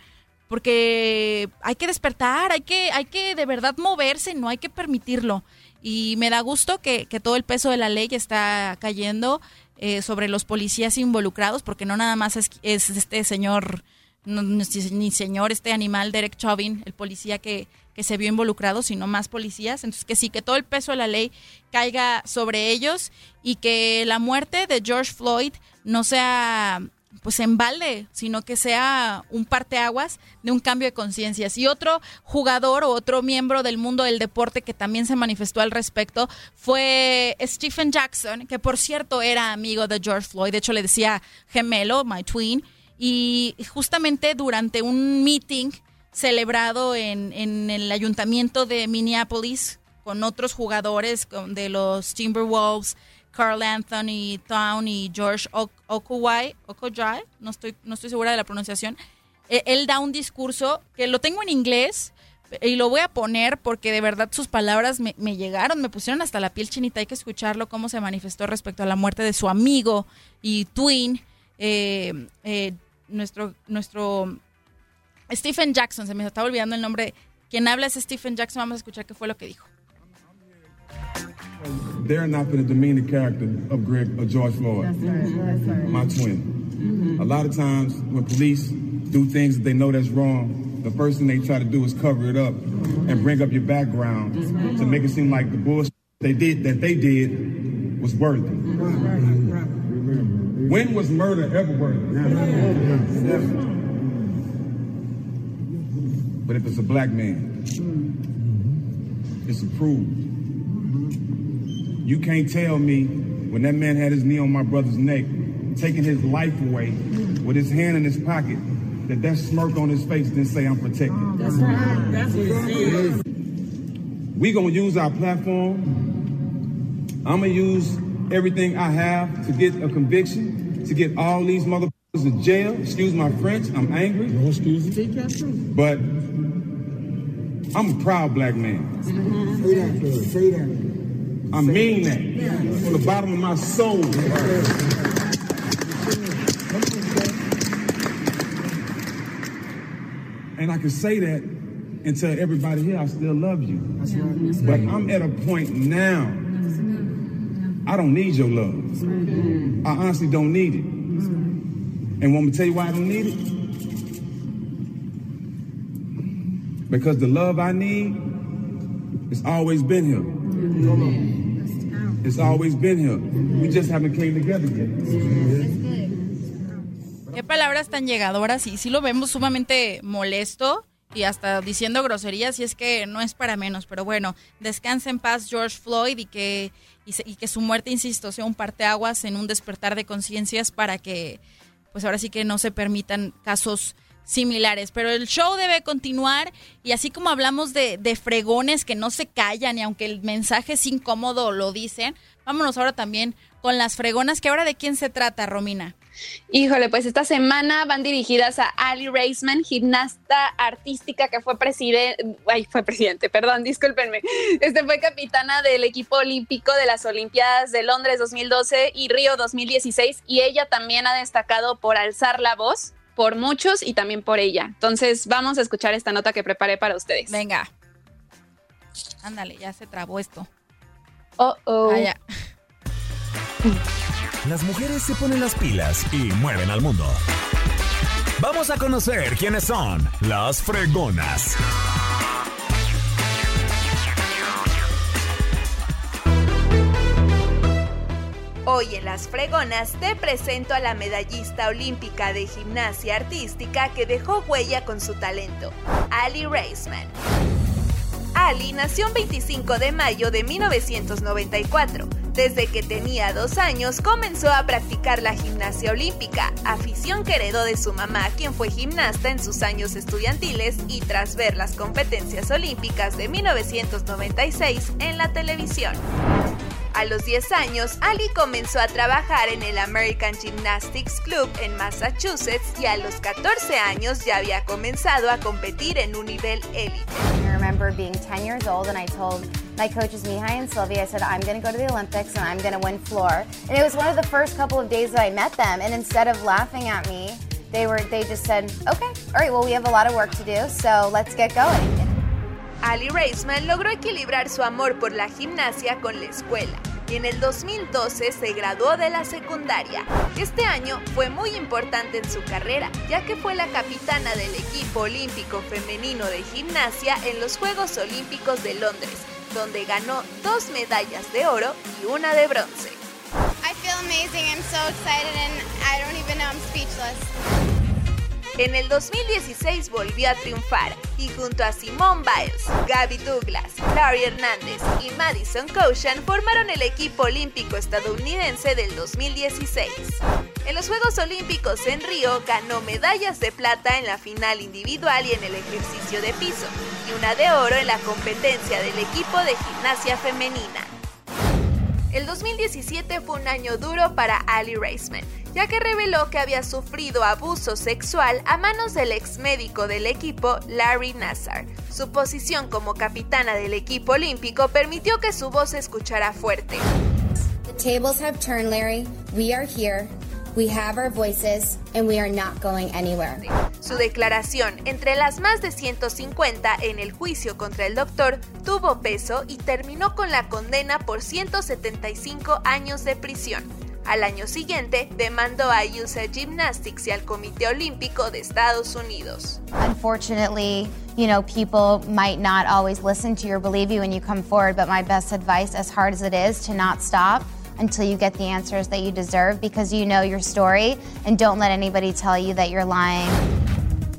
porque hay que despertar, hay que, hay que de verdad moverse, no hay que permitirlo. Y me da gusto que, que todo el peso de la ley está cayendo eh, sobre los policías involucrados, porque no nada más es, este señor, ni señor, este animal, Derek Chauvin, el policía que, que se vio involucrado, sino más policías. Entonces, que sí, que todo el peso de la ley caiga sobre ellos y que la muerte de George Floyd no sea pues en balde, sino que sea un parteaguas de un cambio de conciencias. Y otro jugador o otro miembro del mundo del deporte que también se manifestó al respecto fue Stephen Jackson, que por cierto era amigo de George Floyd, de hecho le decía gemelo, my twin, y justamente durante un meeting celebrado en, en el ayuntamiento de Minneapolis con otros jugadores de los Timberwolves, Carl Anthony Town y George Okowai, no estoy, no estoy segura de la pronunciación, e, él da un discurso que lo tengo en inglés y lo voy a poner porque de verdad sus palabras me, llegaron, me pusieron hasta la piel chinita, hay que escucharlo, cómo se manifestó respecto a la muerte de su amigo y twin, eh, eh, nuestro, nuestro Stephen Jackson, se me estaba olvidando el nombre, quien habla es Stephen Jackson, vamos a escuchar qué fue lo que dijo. They're not going to demean the character of Greg or George Floyd, that's right, that's right. my twin. Mm-hmm. A lot of times when police do things that they know that's wrong, the first thing they try to do is cover it up and bring up your background to make it seem like the bullshit they did that they did was worthy. When was murder ever worthy? But if it's a black man, it's approved. You can't tell me when that man had his knee on my brother's neck, taking his life away with his hand in his pocket, that that smirk on his face didn't say I'm protected. That's right. That's what it is. We gonna use our platform. I'm gonna use everything I have to get a conviction, to get all these motherfuckers in jail. Excuse my French. I'm angry. No excuses. But I'm a proud black man. Say that. Say that. I mean that from the bottom of my soul. And I can say that and tell everybody here I still love you. But I'm at a point now. I don't need your love. I honestly don't need it. And want me to tell you why I don't need it? Because the love I need has always been here. It's always been here. We just haven't came together yet. Qué palabras tan llegadoras y sí lo vemos sumamente molesto y hasta diciendo groserías y es que no es para menos, pero bueno, descansa en paz George Floyd y que, y, se- y que su muerte, insisto, sea un parteaguas en un despertar de conciencias para que pues ahora sí que no se permitan casos similares, pero el show debe continuar y así como hablamos de, de fregones que no se callan y aunque el mensaje es incómodo lo dicen, vámonos ahora también con las fregonas, que ahora de quién se trata, Romina. Híjole, pues esta semana van dirigidas a Ali Raisman, gimnasta artística que fue presidente, ay, fue presidente, perdón, discúlpenme. Este fue capitana del equipo olímpico de las Olimpiadas de Londres 2012 y Río 2016 y ella también ha destacado por alzar la voz por muchos y también por ella. Entonces, vamos a escuchar esta nota que preparé para ustedes. Venga. Ándale, ya se trabó esto. Oh, oh. Ah, ya. Las mujeres se ponen las pilas y mueven al mundo. Vamos a conocer quiénes son las fregonas. Hoy en Las Fregonas te presento a la medallista olímpica de gimnasia artística que dejó huella con su talento, Ali Raisman. Ali nació el 25 de mayo de 1994. Desde que tenía dos años comenzó a practicar la gimnasia olímpica, afición que heredó de su mamá, quien fue gimnasta en sus años estudiantiles y tras ver las competencias olímpicas de 1996 en la televisión. A los 10 años, Ali comenzó a trabajar en el American Gymnastics Club en Massachusetts y a los 14 años ya había comenzado a competir en un nivel élite. I remember being 10 years old and I told my coaches Mihai and Sylvia, I said, I'm going to go to the Olympics and I'm going to win floor. And it was one of the first couple of days that I met them. And instead of laughing at me, they were they just said, okay, all right, well, we have a lot of work to do, so let's get going. Ali Raisman logró equilibrar su amor por la gimnasia con la escuela y en el 2012 se graduó de la secundaria. Este año fue muy importante en su carrera, ya que fue la capitana del equipo olímpico femenino de gimnasia en los Juegos Olímpicos de Londres, donde ganó dos medallas de oro y una de bronce. I feel amazing. I'm so excited and I don't even know. I'm speechless. En el 2016 volvió a triunfar y junto a Simone Biles, Gabby Douglas, Larry Hernández y Madison Cochan formaron el equipo olímpico estadounidense del 2016. En los Juegos Olímpicos en Río ganó medallas de plata en la final individual y en el ejercicio de piso y una de oro en la competencia del equipo de gimnasia femenina. El 2017 fue un año duro para Ali Raisman, ya que reveló que había sufrido abuso sexual a manos del ex médico del equipo, Larry Nassar. Su posición como capitana del equipo olímpico permitió que su voz se escuchara fuerte. We have our voices and we are not going anywhere. Su declaración, entre las más de 150 en el juicio contra el doctor, tuvo peso y terminó con la condena por 175 años de prisión. Al año siguiente, demandó a USA Gymnastics y al Comité Olímpico de Estados Unidos. Unfortunately, you know, people might not always listen to you or believe you when you come forward, but my best advice, as hard as it is, to not stop until you get the answers that you deserve because you know your story and don't let anybody tell you that you're lying.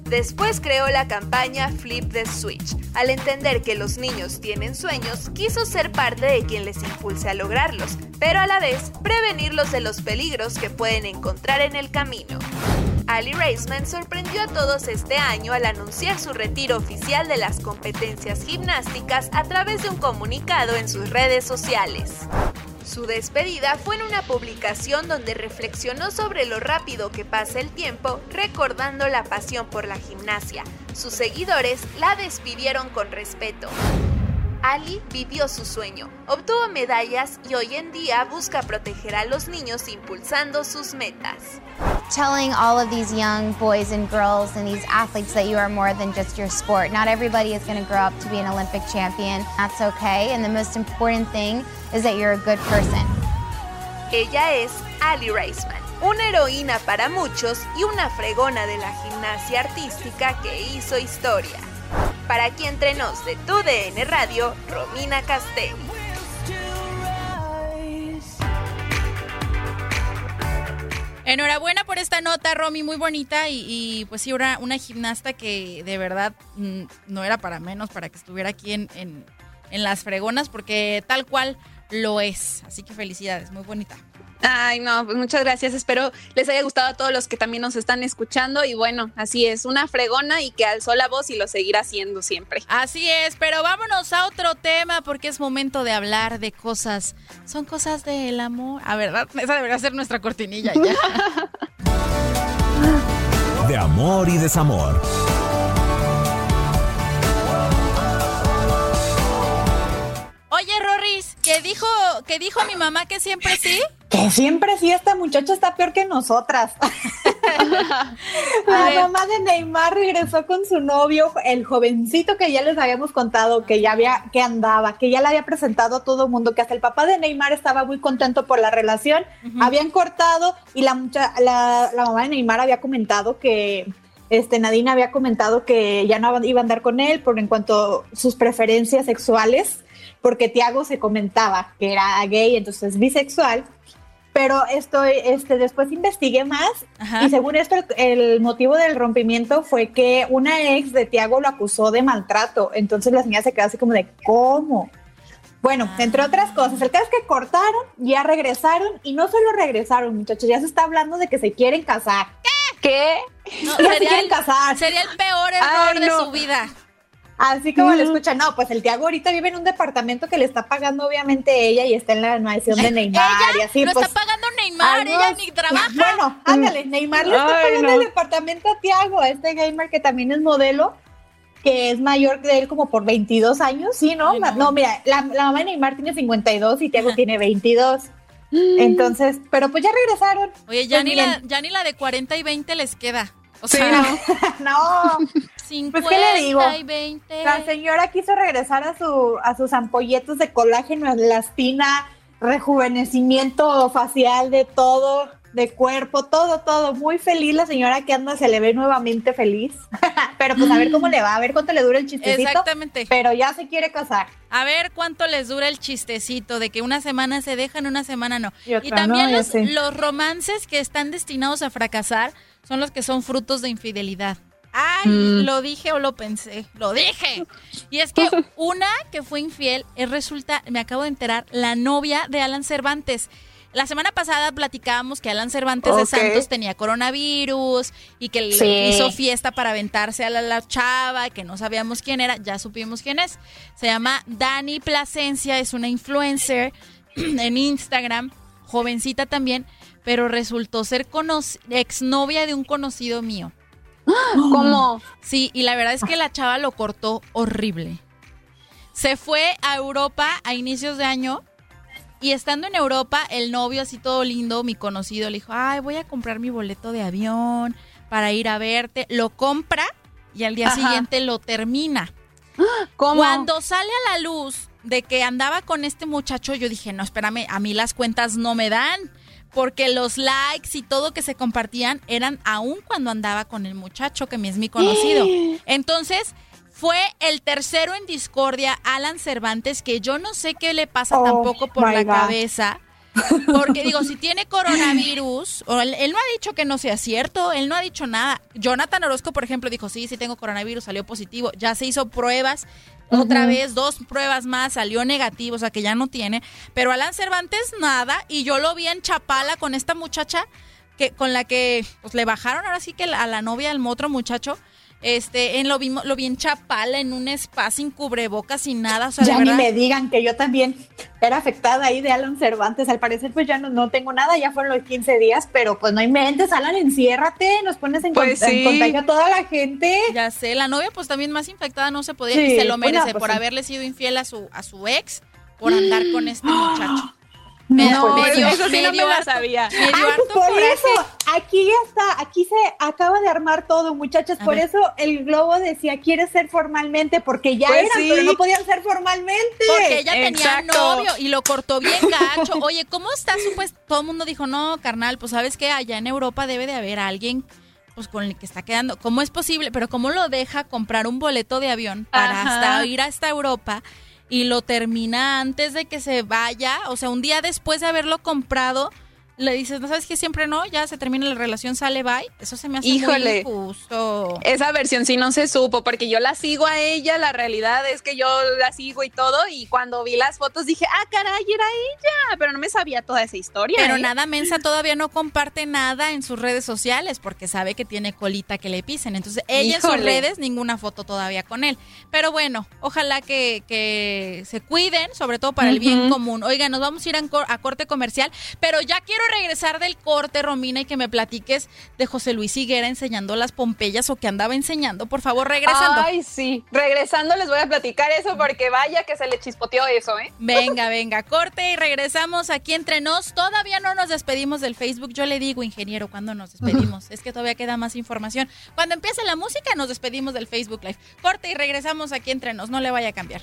Después creó la campaña Flip the Switch. Al entender que los niños tienen sueños, quiso ser parte de quien les impulse a lograrlos, pero a la vez prevenirlos de los peligros que pueden encontrar en el camino. Ali Raisman sorprendió a todos este año al anunciar su retiro oficial de las competencias gimnásticas a través de un comunicado en sus redes sociales. Su despedida fue en una publicación donde reflexionó sobre lo rápido que pasa el tiempo, recordando la pasión por la gimnasia. Sus seguidores la despidieron con respeto. Ali vivió su sueño, obtuvo medallas y hoy en día busca proteger a los niños impulsando sus metas. Telling all of these young boys and girls and these athletes that you are more than just your sport. Not everybody is going to grow up to be an Olympic champion. That's okay. And the most important thing is that you're a good person. Ella es Ali Reisman, una heroína para muchos y una fregona de la gimnasia artística que hizo historia. Para aquí entre nos de tu DN Radio, Romina Castell. Enhorabuena por esta nota, Romy, muy bonita y, pues sí, una, una, gimnasta que de verdad mm, no era para menos para que estuviera aquí en, en, en las fregonas porque tal cual lo es. Así que felicidades, muy bonita. Ay, no, pues muchas gracias. Espero les haya gustado a todos los que también nos están escuchando. Y bueno, así es, una fregona y que alzó la voz y lo seguirá haciendo siempre. Así es, pero vámonos a otro tema porque es momento de hablar de cosas. Son cosas del amor. A verdad, esa debería ser nuestra cortinilla ya. de amor y desamor. Oye, Rorris, que dijo, que dijo mi mamá que siempre sí. Que siempre sí, esta muchacha está peor que nosotras. La mamá de Neymar regresó con su novio, el jovencito que ya les habíamos contado, que ya había, que andaba, que ya le había presentado a todo el mundo, que hasta el papá de Neymar estaba muy contento por la relación. Uh -huh. Habían cortado y la, la, la mamá de Neymar había comentado que este, Nadine había comentado que ya no iba a andar con él por en cuanto a sus preferencias sexuales, porque Tiago se comentaba que era gay, entonces bisexual. Pero estoy, este, después investigué más Ajá. y según esto el, el, motivo del rompimiento fue que una ex de Tiago lo acusó de maltrato. Entonces la señora se quedó así como de ¿cómo? Bueno, ah. entre otras cosas, el caso es que cortaron, ya regresaron y no solo regresaron, muchachos, ya se está hablando de que se quieren casar. ¿Qué? ¿Qué? No, ya se quieren el, casar. Sería el peor error Ay, de su vida. Así como mm. lo escuchan, no, pues el Tiago ahorita vive en un departamento que le está pagando obviamente ella y está en la mansión de Neymar ¿Ella? y así. Lo pues, está pagando Neymar, algo- ella ni trabaja. Bueno, ándale, Neymar le está Ay, pagando no. el departamento a Tiago, a este gamer que también es modelo, que es mayor que él como por 22 años, ¿sí, no? Ay, no. no. mira, la, la mamá de Neymar tiene 52 y Tiago tiene 22. Entonces, pero pues ya regresaron. Oye, ya Pues ni, la, ya ni la de 40 y 20 les queda. O Sí, sea, no. 50 Pues, ¿qué le digo? y 20. La señora quiso regresar a su a sus ampolletos de colágeno, elastina, rejuvenecimiento facial de todo, de cuerpo, todo, todo. Muy feliz la señora que anda, se le ve nuevamente feliz. Pero pues a ver cómo le va, a ver cuánto le dura el chistecito. Exactamente. Pero ya se quiere casar. A ver cuánto les dura el chistecito de que una semana se dejan, una semana no. Y también no, los, los romances que están destinados a fracasar son los que son frutos de infidelidad. Ay, Mm. lo dije o lo pensé, lo dije. Y es que una que fue infiel es resulta, me acabo de enterar, la novia de Alan Cervantes. La semana pasada platicábamos que Alan Cervantes de. Santos tenía coronavirus y que le hizo fiesta para aventarse a la, la chava, que no sabíamos quién era, ya supimos quién es. Se llama Dani Plasencia, es una influencer en Instagram, jovencita también, pero resultó ser exnovia de un conocido mío. ¿Cómo? Sí, y la verdad es que la chava lo cortó horrible. Se fue a Europa a inicios de año y estando en Europa, el novio así todo lindo, mi conocido, le dijo, ay, voy a comprar mi boleto de avión para ir a verte. Lo compra y al día Ajá. siguiente lo termina. ¿Cómo? Cuando sale a la luz de que andaba con este muchacho, yo dije, no, espérame, a mí las cuentas no me dan. Porque los likes y todo que se compartían eran aún cuando andaba con el muchacho, que es mi conocido. Entonces, fue el tercero en discordia, Alan Cervantes, que yo no sé qué le pasa Oh, tampoco por la God. cabeza. Porque digo, si tiene coronavirus, o él, él no ha dicho que no sea cierto, él no ha dicho nada. Jonathan Orozco, por ejemplo, dijo, sí, sí tengo coronavirus, salió positivo, ya se hizo pruebas, otra vez, dos pruebas más, salió negativo, o sea que ya no tiene. Pero Alan Cervantes, nada, y yo lo vi en Chapala con esta muchacha que con la que pues, le bajaron ahora sí que a la novia del otro muchacho. Este, en lo vi, lo vi en Chapala, en un spa sin cubrebocas, sin nada. O sea, ya ni me digan que yo también era afectada ahí de Alan Cervantes. Al parecer, pues ya no, no tengo nada, ya fueron los 15 días, pero pues no hay mentes, Alan, enciérrate, nos pones en, Pues con- en sí. contagio a toda la gente. Ya sé, la novia pues también más infectada no se podía Sí, y se lo merece pues, por sí. haberle sido infiel a su a su ex por andar con este muchacho. No, eso sí no me la sabía. Ay, por coraje. eso, aquí ya está, aquí se acaba de armar todo, muchachas. A por ver. eso el globo decía, ¿quieres ser formalmente? Porque ya Pues eran, sí. pero no podían ser formalmente. Porque ella tenía Exacto. novio y lo cortó bien gacho. Oye, ¿cómo está su pues? Todo el mundo dijo, no, carnal, pues sabes que allá en Europa debe de haber alguien pues con el que está quedando. ¿Cómo es posible? Pero ¿cómo lo deja comprar un boleto de avión para Ajá. hasta ir hasta Europa y lo termina antes de que se vaya? O sea, un día después de haberlo comprado, le dices, no sabes que siempre no, ya se termina la relación, sale bye. Eso se me hace Híjole. muy injusto. Esa versión sí no se supo, porque yo la sigo a ella, la realidad es que yo la sigo y todo, y cuando vi las fotos dije, ah, caray, era ella, pero no me sabía toda esa historia. Pero ¿eh? nada, Mensa todavía no comparte nada en sus redes sociales porque sabe que tiene colita que le pisen. Entonces, ella en sus redes, ninguna foto todavía con él. Pero bueno, ojalá que, que se cuiden, sobre todo para el bien común. Oiga, nos vamos a ir a corte comercial, pero ya quiero regresar del corte, Romina, y que me platiques de José Luis Higuera enseñando las pompeyas o que andaba enseñando. Por favor, regresando. Ay, sí. Regresando les voy a platicar eso porque vaya que se le chispoteó eso, ¿eh? Venga, venga, corte y regresamos aquí entre nos. Todavía no nos despedimos del Facebook. Yo le digo, ingeniero, ¿cuándo nos despedimos? Es que todavía queda más información. Cuando empiece la música, nos despedimos del Facebook Live. Corte y regresamos aquí entre nos. No le vaya a cambiar.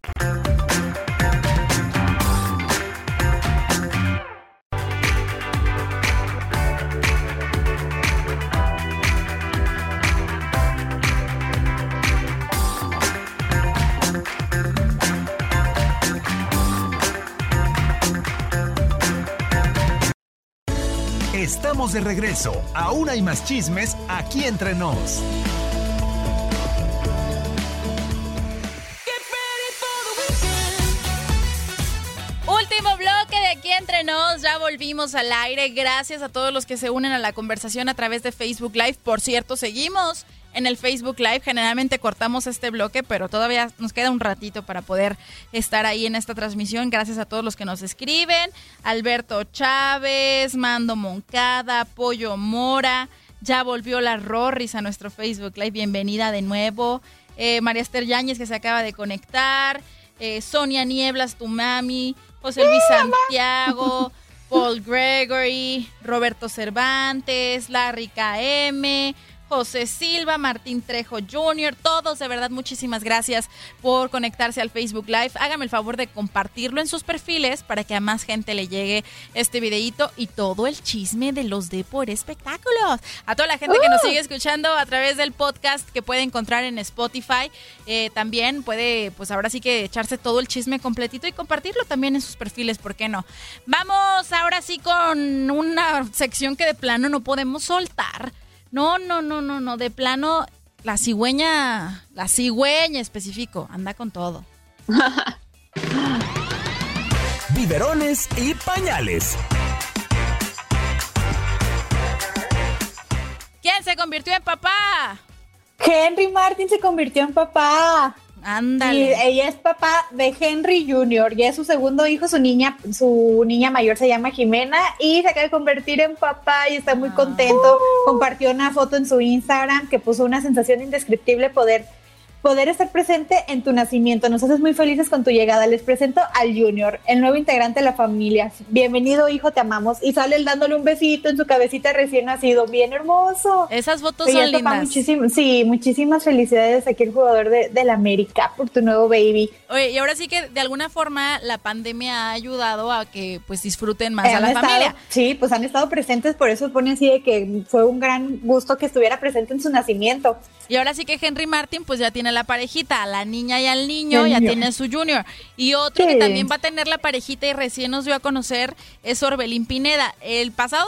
Estamos de regreso. Aún hay más chismes aquí entre nos. Último bloque de aquí entre nos, ya volvimos al aire. Gracias a todos los que se unen a la conversación a través de Facebook Live. Por cierto, seguimos en el Facebook Live. Generalmente cortamos este bloque, pero todavía nos queda un ratito para poder estar ahí en esta transmisión. Gracias a todos los que nos escriben. Alberto Chávez, Mando Moncada, Pollo Mora. Ya volvió la Rorris a nuestro Facebook Live. Bienvenida de nuevo. Eh, María Esther Yáñez que se acaba de conectar. Eh, Sonia Nieblas, tu mami. José Luis Santiago. Paul Gregory. Roberto Cervantes. Larry KM. José Silva, Martín Trejo Jr., todos de verdad muchísimas gracias por conectarse al Facebook Live. Hágame el favor de compartirlo en sus perfiles para que a más gente le llegue este videíto y todo el chisme de los de por espectáculos. A toda la gente que nos sigue escuchando a través del podcast que puede encontrar en Spotify, eh, también puede, pues ahora sí que echarse todo el chisme completito y compartirlo también en sus perfiles, ¿por qué no? Vamos ahora sí con una sección que de plano no podemos soltar. No, no, no, no, no. De plano, la cigüeña, la cigüeña específico, anda con todo. Biberones y pañales. ¿Quién se convirtió en papá? Henry Martin se convirtió en papá. Ándale. Y ella es papá de Henry Jr. y es su segundo hijo, su niña, su niña mayor se llama Jimena y se acaba de convertir en papá y está muy contento. Compartió una foto en su Instagram que puso una sensación indescriptible poder poder estar presente en tu nacimiento. Nos haces muy felices con tu llegada. Les presento al Junior, el nuevo integrante de la familia. Bienvenido, hijo, te amamos. Y sale dándole un besito en su cabecita recién nacido. Bien hermoso. Esas fotos son lindas. sí, muchísimas felicidades aquí el jugador de, la América por tu nuevo baby. Oye, y ahora sí que de alguna forma la pandemia ha ayudado a que pues disfruten más a la familia. Sí, pues han estado presentes, por eso pone así de que fue un gran gusto que estuviera presente en su nacimiento. Y ahora sí que Henry Martin pues ya tiene la parejita, a la niña y al niño, ya tiene su junior. Y otro que también va a tener la parejita y recién nos dio a conocer es Orbelín Pineda. El pasado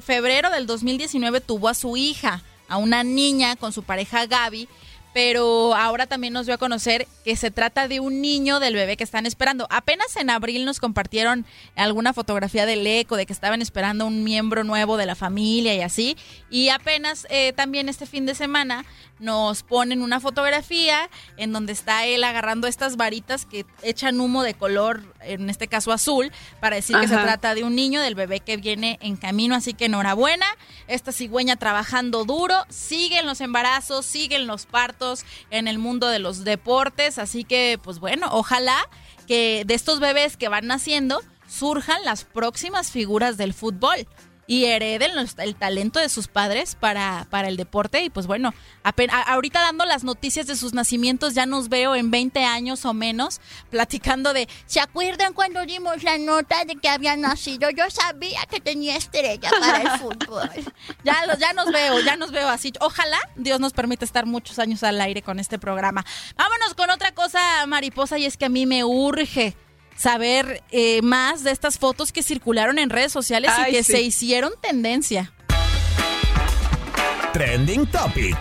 febrero del 2019 tuvo a su hija, a una niña con su pareja Gaby pero ahora también nos dio a conocer que se trata de un niño del bebé que están esperando. Apenas en abril nos compartieron alguna fotografía del eco, de que estaban esperando un miembro nuevo de la familia y así. Y apenas eh, también este fin de semana nos ponen una fotografía en donde está él agarrando estas varitas que echan humo de color, en este caso azul, para decir que se trata de un niño, del bebé que viene en camino. Así que enhorabuena, esta cigüeña trabajando duro, siguen los embarazos, siguen los partos en el mundo de los deportes. Así que, pues bueno, ojalá que de estos bebés que van naciendo surjan las próximas figuras del fútbol y hereden el talento de sus padres para, para el deporte. Y pues bueno, ahorita dando las noticias de sus nacimientos, ya nos veo en 20 años o menos platicando de, ¿se acuerdan cuando dimos la nota de que había nacido? Yo sabía que tenía estrella para el fútbol. ya, ya nos veo, ya nos veo así. Ojalá Dios nos permita estar muchos años al aire con este programa. Vámonos con otra cosa, mariposa, y es que a mí me urge saber eh, más de estas fotos que circularon en redes sociales y que se hicieron tendencia. Trending Topic.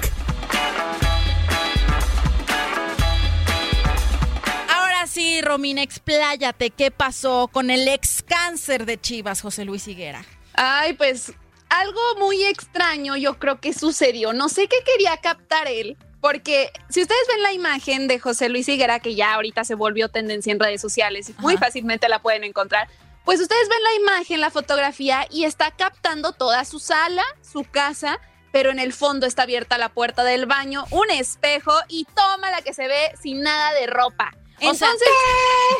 Ahora sí, Romina, expláyate. ¿Qué pasó con el ex cáncer de Chivas, José Luis Higuera? Ay, pues algo muy extraño yo creo que sucedió. No sé qué quería captar él, porque si ustedes ven la imagen de José Luis Higuera, que ya ahorita se volvió tendencia en redes sociales y muy fácilmente la pueden encontrar, pues ustedes ven la imagen, la fotografía y está captando toda su sala, su casa, pero en el fondo está abierta la puerta del baño, un espejo y toma la que se ve sin nada de ropa. Entonces,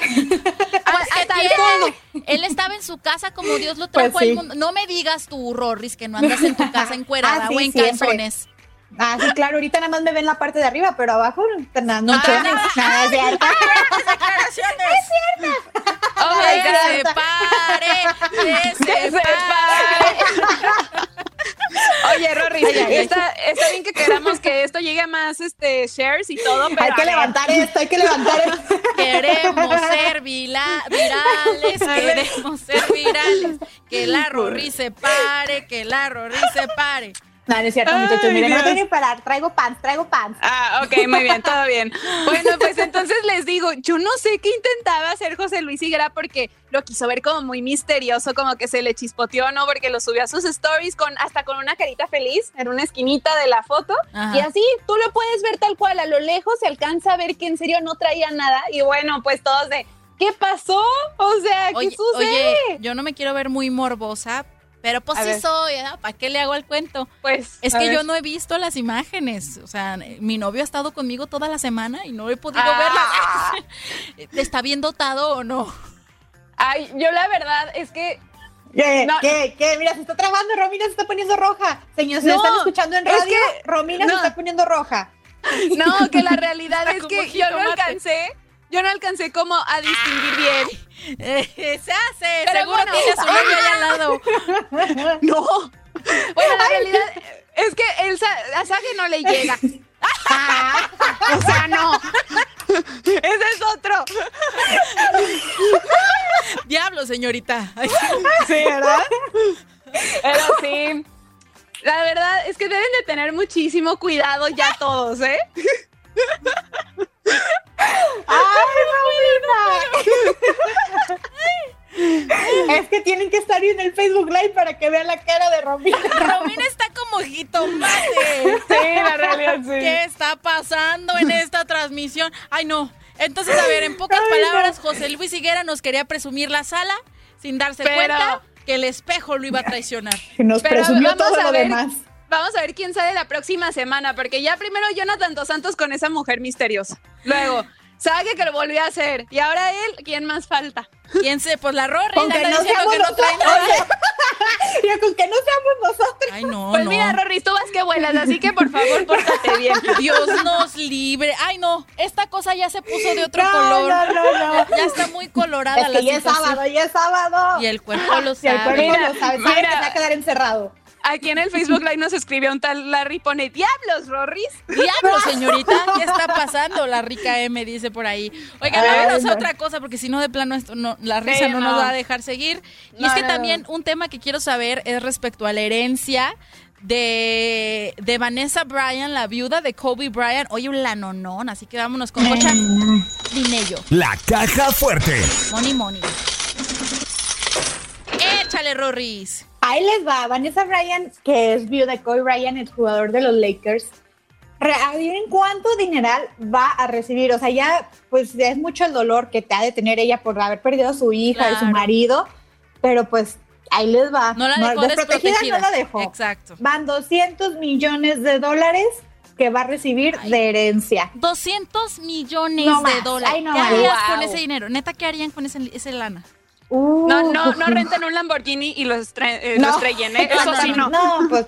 hasta él estaba en su casa como Dios lo trajo pues al mundo. No me digas tú, Rorris, que no andas en tu casa encuerada ah, o en calzones. Ah, sí, claro, ahorita nada más me ven la parte de arriba, pero abajo no, no, no, nada, es cierto. es cierto. Oh que se pare, que se pare. Oye, Rory, está, está, bien que queramos que esto llegue a más este, shares y todo, pero... Hay que levantar esto, hay que levantar esto. Queremos ser virales, queremos ser virales. Que la Rory se pare, que la Rory se pare. No, no es cierto, muchachos. Miren, no que parar. Traigo pants, traigo pants. Ah, ok, muy bien, todo bien. Bueno, pues entonces les digo, yo no sé qué intentaba hacer José Luis Higuera porque lo quiso ver como muy misterioso, como que se le chispoteó, ¿no? Porque lo subió a sus stories con hasta con una carita feliz en una esquinita de la foto. Y así tú lo puedes ver tal cual, a lo lejos se alcanza a ver que en serio no traía nada. Y bueno, pues todos de, ¿qué pasó? O sea, ¿qué sucede? Oye, yo no me quiero ver muy morbosa, pero pues sí soy, ¿eh? ¿para qué le hago el cuento? Pues es que yo no he visto las imágenes, o sea, mi novio ha estado conmigo toda la semana y no he podido ah. verlas. ¿Está bien dotado o no? Ay, yo la verdad es que ¿Qué? ¿Qué? ¿Qué? Mira, se está trabando, Romina se está poniendo roja. Señores, se están escuchando en radio, Romina se está poniendo roja. No, que la realidad es que yo no alcancé yo no alcancé como a distinguir bien. Eh, se hace, seguro bueno, tiene a su novio ahí al lado. No. Bueno, la realidad es que el asaje no le llega. o sea, no. Ese es otro. Diablo, señorita. Sí, ¿verdad? Pero sí. La verdad es que deben de tener muchísimo cuidado ya todos, ¿eh? ¡Ay, Es que tienen que estar en el Facebook Live para que vean la cara de Romina. Romina está como jitomate. Sí, la realidad sí. ¿Qué está pasando en esta transmisión? Ay, no. Entonces, a ver, en pocas palabras, José Luis Higuera nos quería presumir la sala sin darse cuenta que el espejo lo iba a traicionar. Nos presumió todo lo demás vamos a ver quién sale la próxima semana, porque ya primero Jonathan Dos Santos con esa mujer misteriosa. Luego, Sague que lo volvió a hacer. Y ahora él, ¿quién más falta? ¿Quién se? Pues la Rory. Con que no diciendo seamos que no trae nada. nosotros. Ya, con que no seamos nosotros. Ay, no, Pues no. mira, Rory, tú vas que vuelas, así que por favor, pórtate bien. Dios nos libre. Ay, no, esta cosa ya se puso de otro No, color. no, no, no. Ya, ya está muy colorada Es la ya es situación. sábado, ya es sábado. Y el cuerpo lo Y el sabe. cuerpo Mira, lo sabe. Sabe mira. que se va a quedar encerrado. Aquí en el Facebook Live nos escribió un tal Larry, pone, diablos, Rorris. Diablo, señorita, ¿qué está pasando? La rica M dice por ahí. Oigan, Ay, vámonos a otra cosa, porque si no, de plano, esto no, la risa Sí, no, nos no. va a dejar seguir. Y No, es que no, también un tema que quiero saber es respecto a la herencia de, de Vanessa Bryan, la viuda de Kobe Bryant. Oye, un lanonón, así que vámonos con Cocha Dinello. La caja fuerte. Money, money. Échale, Rorris. Ahí les va. Vanessa Bryan, que es viuda de Kobe Bryant, el jugador de los Lakers. Adivinen cuánto dineral va a recibir. O sea, ya, pues ya es mucho el dolor que te ha de tener ella por haber perdido a su hija y su Claro. marido. Pero pues ahí les va. No la dejó desprotegida. desprotegida. no la dejó. Exacto. Van 200 millones de dólares que va a recibir de herencia. 200 millones No de dólares. Ay, no ¿Qué harías Wow. con ese dinero? Neta, ¿qué harían con ese, ese lana? Uh, No, no, no renten un Lamborghini y lo, eh, estrellen, ¿eh? Eso sí no. No, pues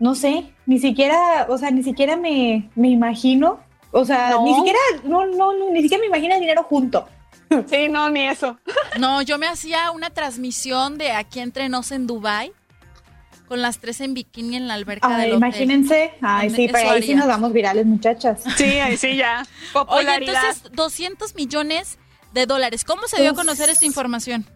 no sé, ni siquiera, o sea, ni siquiera me, me imagino, o sea, No. ni siquiera, no, no, no, ni siquiera me imagino el dinero junto. Sí, no, ni eso. No, yo me hacía una transmisión de aquí entre nos en Dubai con las tres en bikini en la alberca Ay, del hotel. imagínense, ay, sí, pero ahí sí nos vamos virales, muchachas. Sí, ahí sí ya. Oye, entonces 200 millones de dólares. ¿Cómo se dio a Uf. conocer esta información?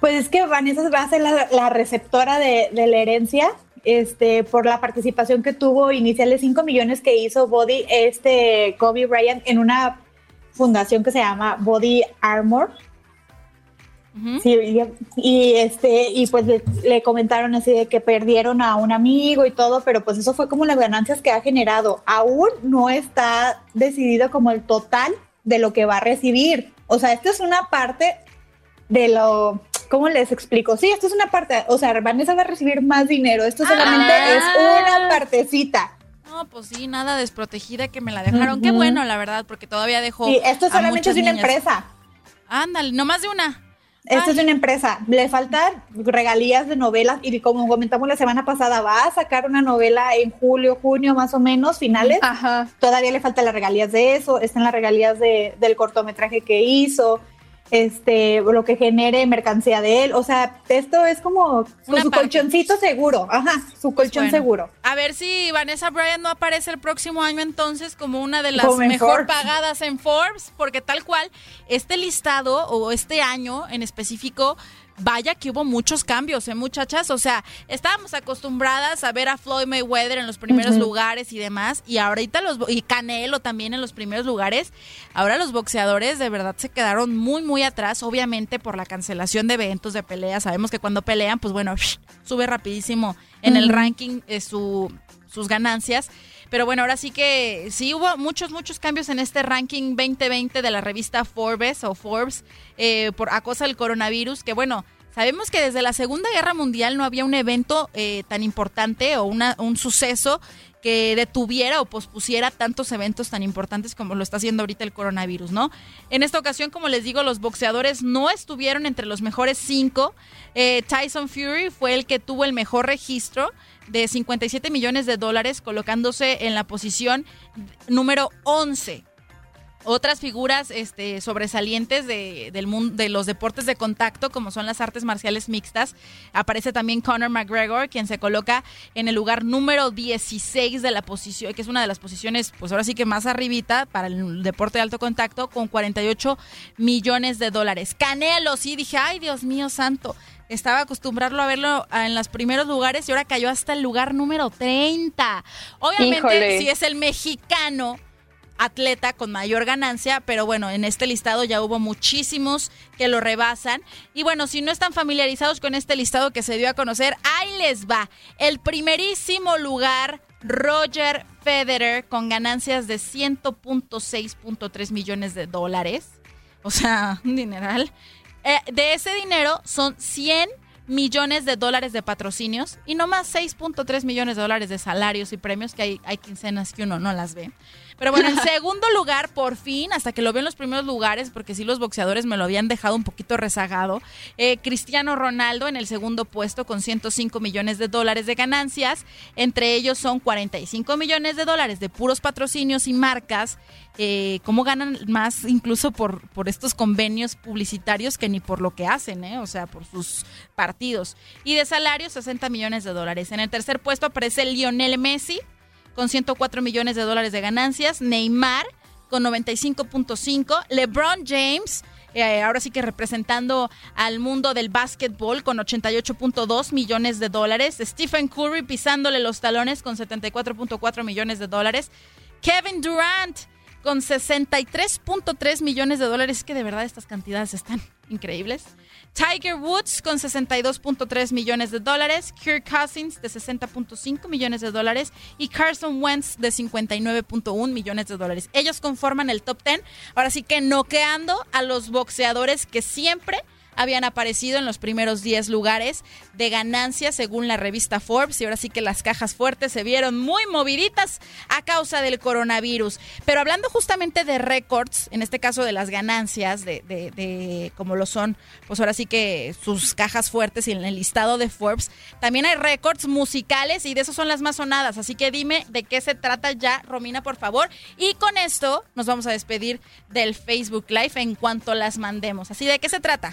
Pues es que Vanessa va a ser la, la receptora de, de la herencia, este, por la participación que tuvo inicial de 5 millones que hizo Body, este Kobe Bryant en una fundación que se llama Body Armor. Sí, y, y, este, y pues le, le comentaron así de que perdieron a un amigo y todo, pero pues eso fue como las ganancias que ha generado. Aún no está decidido como el total de lo que va a recibir. O sea, esto es una parte de lo, ¿cómo les explico? Sí, esto es una parte, o sea, Vanessa va a recibir más dinero, esto solamente Ah. es una partecita. No, pues sí, nada desprotegida que me la dejaron. Qué bueno, la verdad, porque todavía dejó. Sí, esto solamente es una niñas. empresa. Ándale, no más de una. Esto Ay. es una empresa. Le faltan regalías de novelas y como comentamos la semana pasada, va a sacar una novela en julio, junio más o menos, finales. Ajá. Todavía le faltan las regalías de eso, están las regalías de, del cortometraje que hizo, este, lo que genere mercancía de él. O sea, esto es como su parte. colchoncito seguro. Ajá, su colchón Bueno, seguro. A ver si Vanessa Bryan no aparece el próximo año entonces como una de las Como mejor pagadas en Forbes, porque tal cual, este listado o este año en específico, vaya que hubo muchos cambios, ¿eh, muchachas? O sea, estábamos acostumbradas a ver a Floyd Mayweather en los primeros lugares y demás, y ahorita los, y Canelo también en los primeros lugares, ahora los boxeadores de verdad se quedaron muy, muy atrás, obviamente por la cancelación de eventos de peleas, sabemos que cuando pelean, pues bueno, sube rapidísimo en el ranking eh, su, sus ganancias. Pero bueno, ahora sí que sí hubo muchos, muchos cambios en este ranking 2020 de la revista Forbes o Forbes eh, por a causa del coronavirus, que bueno, sabemos que desde la Segunda Guerra Mundial no había un evento eh, tan importante o una, un suceso que detuviera o pospusiera tantos eventos tan importantes como lo está haciendo ahorita el coronavirus, ¿no? En esta ocasión, como les digo, los boxeadores no estuvieron entre los mejores cinco. Eh, Tyson Fury fue el que tuvo el mejor registro de 57 millones de dólares, colocándose en la posición número 11. Otras figuras este, sobresalientes de, del mundo, de los deportes de contacto, como son las artes marciales mixtas, aparece también Conor McGregor, quien se coloca en el lugar número 16 de la posición, que es una de las posiciones, pues ahora sí que más arribita para el deporte de alto contacto, con 48 millones de dólares. Canelo, sí, dije, ay Dios mío santo, estaba acostumbrarlo a verlo en los primeros lugares y ahora cayó hasta el lugar número 30. Obviamente, Híjole. si es el mexicano atleta con mayor ganancia, pero bueno, en este listado ya hubo muchísimos que lo rebasan. Y bueno, si no están familiarizados con este listado que se dio a conocer, ahí les va. El primerísimo lugar, Roger Federer, con ganancias de 100.6.3 millones de dólares. O sea, un dineral. Eh, de ese dinero son 100 millones de dólares de patrocinios y no más 6.3 millones de dólares de salarios y premios, que hay, hay quincenas que uno no las ve. Pero bueno, en segundo lugar, por fin, hasta que lo veo en los primeros lugares, porque sí los boxeadores me lo habían dejado un poquito rezagado, eh, Cristiano Ronaldo en el segundo puesto con 105 millones de dólares de ganancias. Entre ellos son 45 millones de dólares de puros patrocinios y marcas. Eh, ¿Cómo ganan más incluso por, por estos convenios publicitarios que ni por lo que hacen, eh? o sea, por sus partidos? Y de salarios, 60 millones de dólares. En el tercer puesto aparece Lionel Messi con 104 millones de dólares de ganancias, Neymar con 95.5, LeBron James eh, ahora sí que representando al mundo del básquetbol con 88.2 millones de dólares. Stephen Curry pisándole los talones con 74.4 millones de dólares. Kevin Durant con 63.3 millones de dólares. que de verdad estas cantidades están increíbles. Tiger Woods con 62.3 millones de dólares, Kirk Cousins de 60.5 millones de dólares y Carson Wentz de 59.1 millones de dólares. Ellos conforman el top 10, ahora sí que noqueando a los boxeadores que siempre habían aparecido en los primeros 10 lugares de ganancia según la revista Forbes y ahora sí que las cajas fuertes se vieron muy moviditas a causa del coronavirus. Pero hablando justamente de récords, en este caso de las ganancias, de, de, como lo son, pues ahora sí que sus cajas fuertes y en el listado de Forbes, también hay récords musicales y de esos son las más sonadas. Así que dime de qué se trata ya, Romina, por favor. Y con esto nos vamos a despedir del Facebook Live en cuanto las mandemos. Así de qué se trata.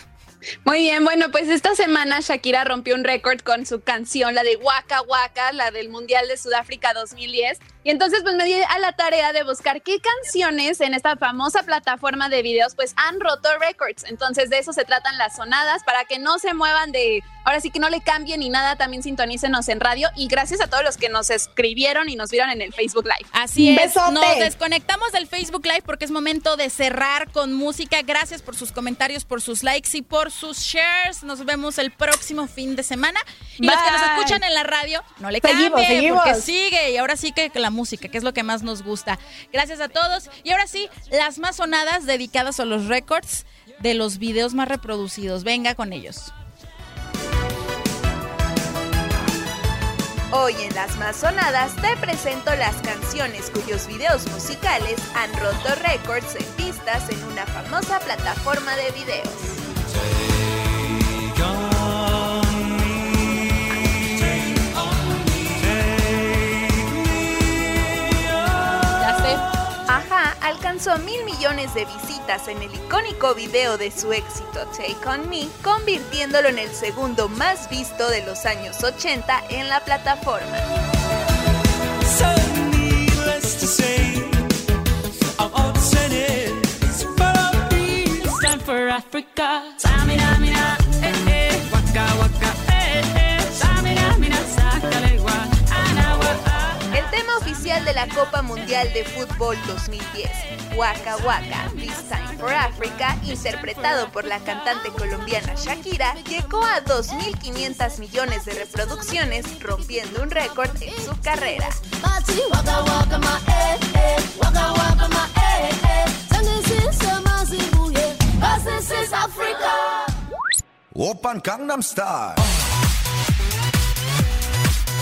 Muy bien, bueno, pues esta semana Shakira rompió un récord con su canción, la de Waka Waka, la del Mundial de Sudáfrica 2010. Y entonces pues me di a la tarea de buscar qué canciones en esta famosa plataforma de videos pues han roto récords. Entonces de eso se tratan las sonadas para que no se muevan de, ahora sí que no le cambien ni nada, también sintonícenos en radio y gracias a todos los que nos escribieron y nos vieron en el Facebook Live. Así es, nos desconectamos del Facebook Live porque es momento de cerrar con música. Gracias por sus comentarios, por sus likes y por sus shares. Nos vemos el próximo fin de semana. Y los que nos escuchan en la radio, no le cambien porque sigue y ahora sí que la música, que es lo que más nos gusta. Gracias a todos. Y ahora sí, las más sonadas dedicadas a los récords de los videos más reproducidos. Venga con ellos. Hoy en las más sonadas te presento las canciones cuyos videos musicales han roto récords en vistas en una famosa plataforma de videos. Alcanzó mil millones de visitas en el icónico video de su éxito Take On Me, convirtiéndolo en el segundo más visto de los años 80 en la plataforma. De la Copa Mundial de Fútbol 2010, Waka Waka, This Time for Africa, interpretado por la cantante colombiana Shakira, llegó a 2.500 millones de reproducciones, rompiendo un récord en su carrera. Open Gangnam Style.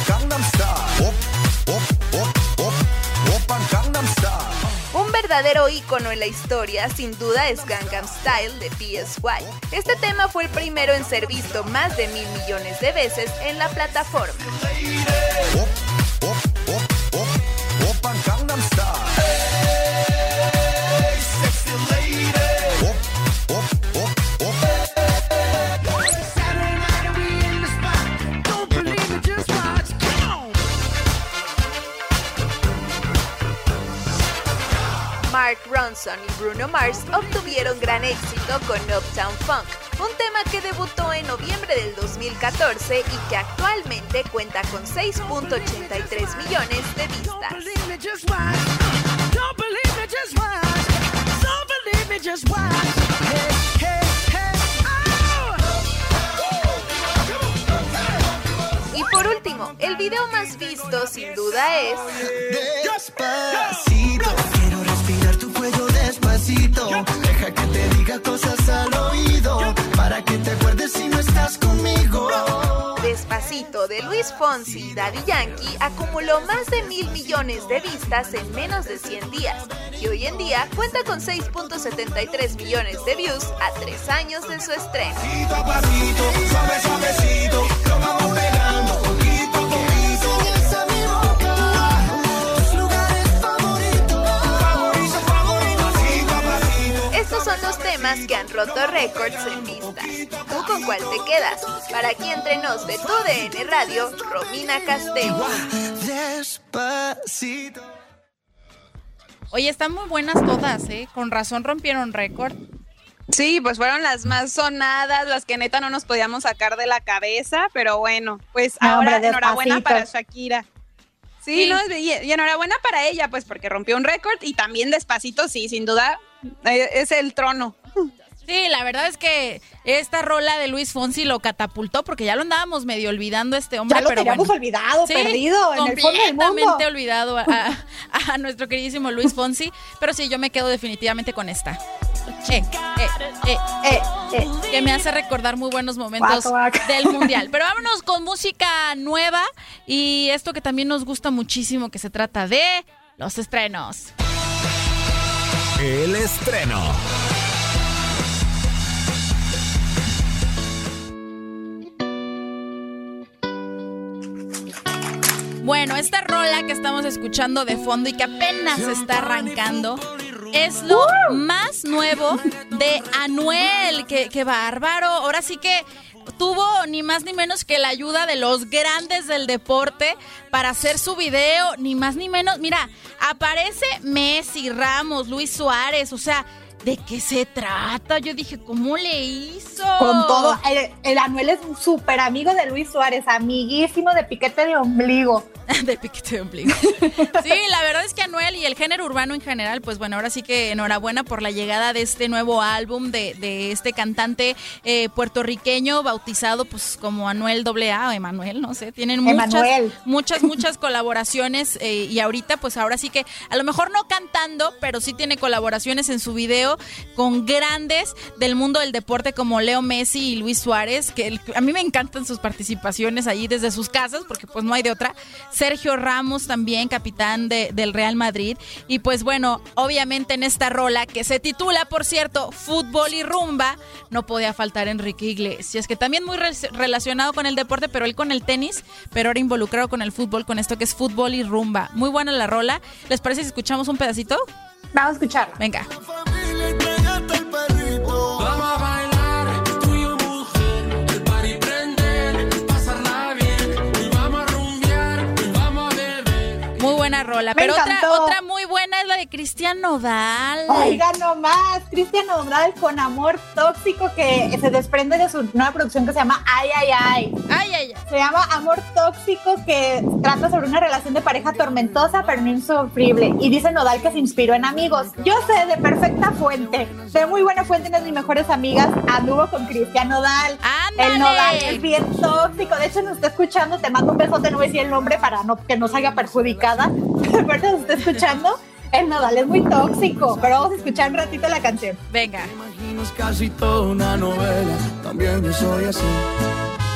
Gangnam Style. Un verdadero ícono en la historia sin duda es Gangnam Style de PSY. Este tema fue el primero en ser visto más de mil millones de veces en la plataforma. Ronson y Bruno Mars obtuvieron gran éxito con Uptown Funk, un tema que debutó en noviembre del 2014 y que actualmente cuenta con 6.83 millones de vistas. Y por último, el video más visto sin duda es... Deja que te diga cosas al oído para que te acuerdes si no estás conmigo. Despacito de Luis Fonsi y Daddy Yankee acumuló más de mil millones de vistas en menos de 100 días y hoy en día cuenta con 6.73 millones de views a tres años de su estreno. Pasito a pasito, suave, suavecito, son los temas que han roto récords en vistas. ¿Tú con cuál te quedas? Para aquí entre nos de tu DN Radio, Romina Castelo. Despacito. Oye, están muy buenas todas, ¿eh? Con razón rompieron récord. Sí, pues fueron las más sonadas, las que neta no nos podíamos sacar de la cabeza, pero bueno, pues No, ahora hombre, enhorabuena para. Shakira. Sí, Sí. no, y, y enhorabuena para ella, pues porque rompió un récord y también despacito, sí, sin duda, eh, es el trono. Sí, la verdad es que esta rola de Luis Fonsi lo catapultó porque ya lo andábamos medio olvidando a este hombre. Ya lo pero teníamos bueno. olvidado, Sí, perdido, en el fondo del mundo. completamente olvidado a, a- a nuestro queridísimo Luis Fonsi. Pero sí, yo me quedo definitivamente con esta. Eh, eh, eh, Eh, eh. que me hace recordar muy buenos momentos del mundial. Pero vámonos con música nueva y esto que también nos gusta muchísimo, que se trata de los estrenos. El estreno. Bueno, esta rola que estamos escuchando de fondo y que apenas está arrancando es lo más nuevo de Anuel. ¡Qué, qué bárbaro! Ahora sí que tuvo ni más ni menos que la ayuda de los grandes del deporte para hacer su video, ni más ni menos. Mira, aparece Messi, Ramos, Luis Suárez, o sea, ¿de qué se trata? Yo dije, ¿cómo le hizo? Con todo, el, el Anuel es un súper amigo de Luis Suárez, amiguísimo de piquete de ombligo. de piquete de ombligo. Sí, la verdad es que Anuel y el género urbano en general, pues bueno, ahora sí que enhorabuena por la llegada de este nuevo álbum de, de este cantante eh, puertorriqueño bautizado pues como Anuel AA o Emanuel, no sé, tienen muchas, Emanuel. muchas, muchas colaboraciones eh, y ahorita pues ahora sí que a lo mejor no cantando, pero sí tiene colaboraciones en su video con grandes del mundo del deporte como Leo Messi y Luis Suárez, que el- a mí me encantan sus participaciones ahí desde sus casas, porque pues no hay de otra. Sergio Ramos también, capitán de- del Real Madrid. Y pues bueno, obviamente en esta rola que se titula, por cierto, Fútbol y Rumba, no podía faltar Enrique Iglesias, que también muy re- relacionado con el deporte, pero él con el tenis, pero ahora involucrado con el fútbol, con esto que es Fútbol y Rumba. Muy buena la rola. ¿Les parece si escuchamos un pedacito? Vamos a escucharla. Venga. Rola. Me pero otra, encantó. otra muy buena Cristian Nodal. Oiga nomás, Cristian Nodal con amor tóxico que se desprende de su nueva producción que se llama Ay, ay, ay. Ay, ay, ay. Se llama Amor Tóxico que trata sobre una relación de pareja tormentosa pero no insufrible. Y dice Nodal que se inspiró en amigos. Yo sé de perfecta fuente, de muy buena fuente, una de mis mejores amigas anduvo con Cristian Nodal. ¡Ándale! El Nodal es bien tóxico. De hecho, nos está escuchando. Te mando un besote, no voy a decir el nombre para no, que no salga perjudicada. Pero nos está escuchando. El Nodal es muy tóxico. Pero vamos a escuchar un ratito la canción. Venga. Imaginas casi toda una novela, también yo soy así.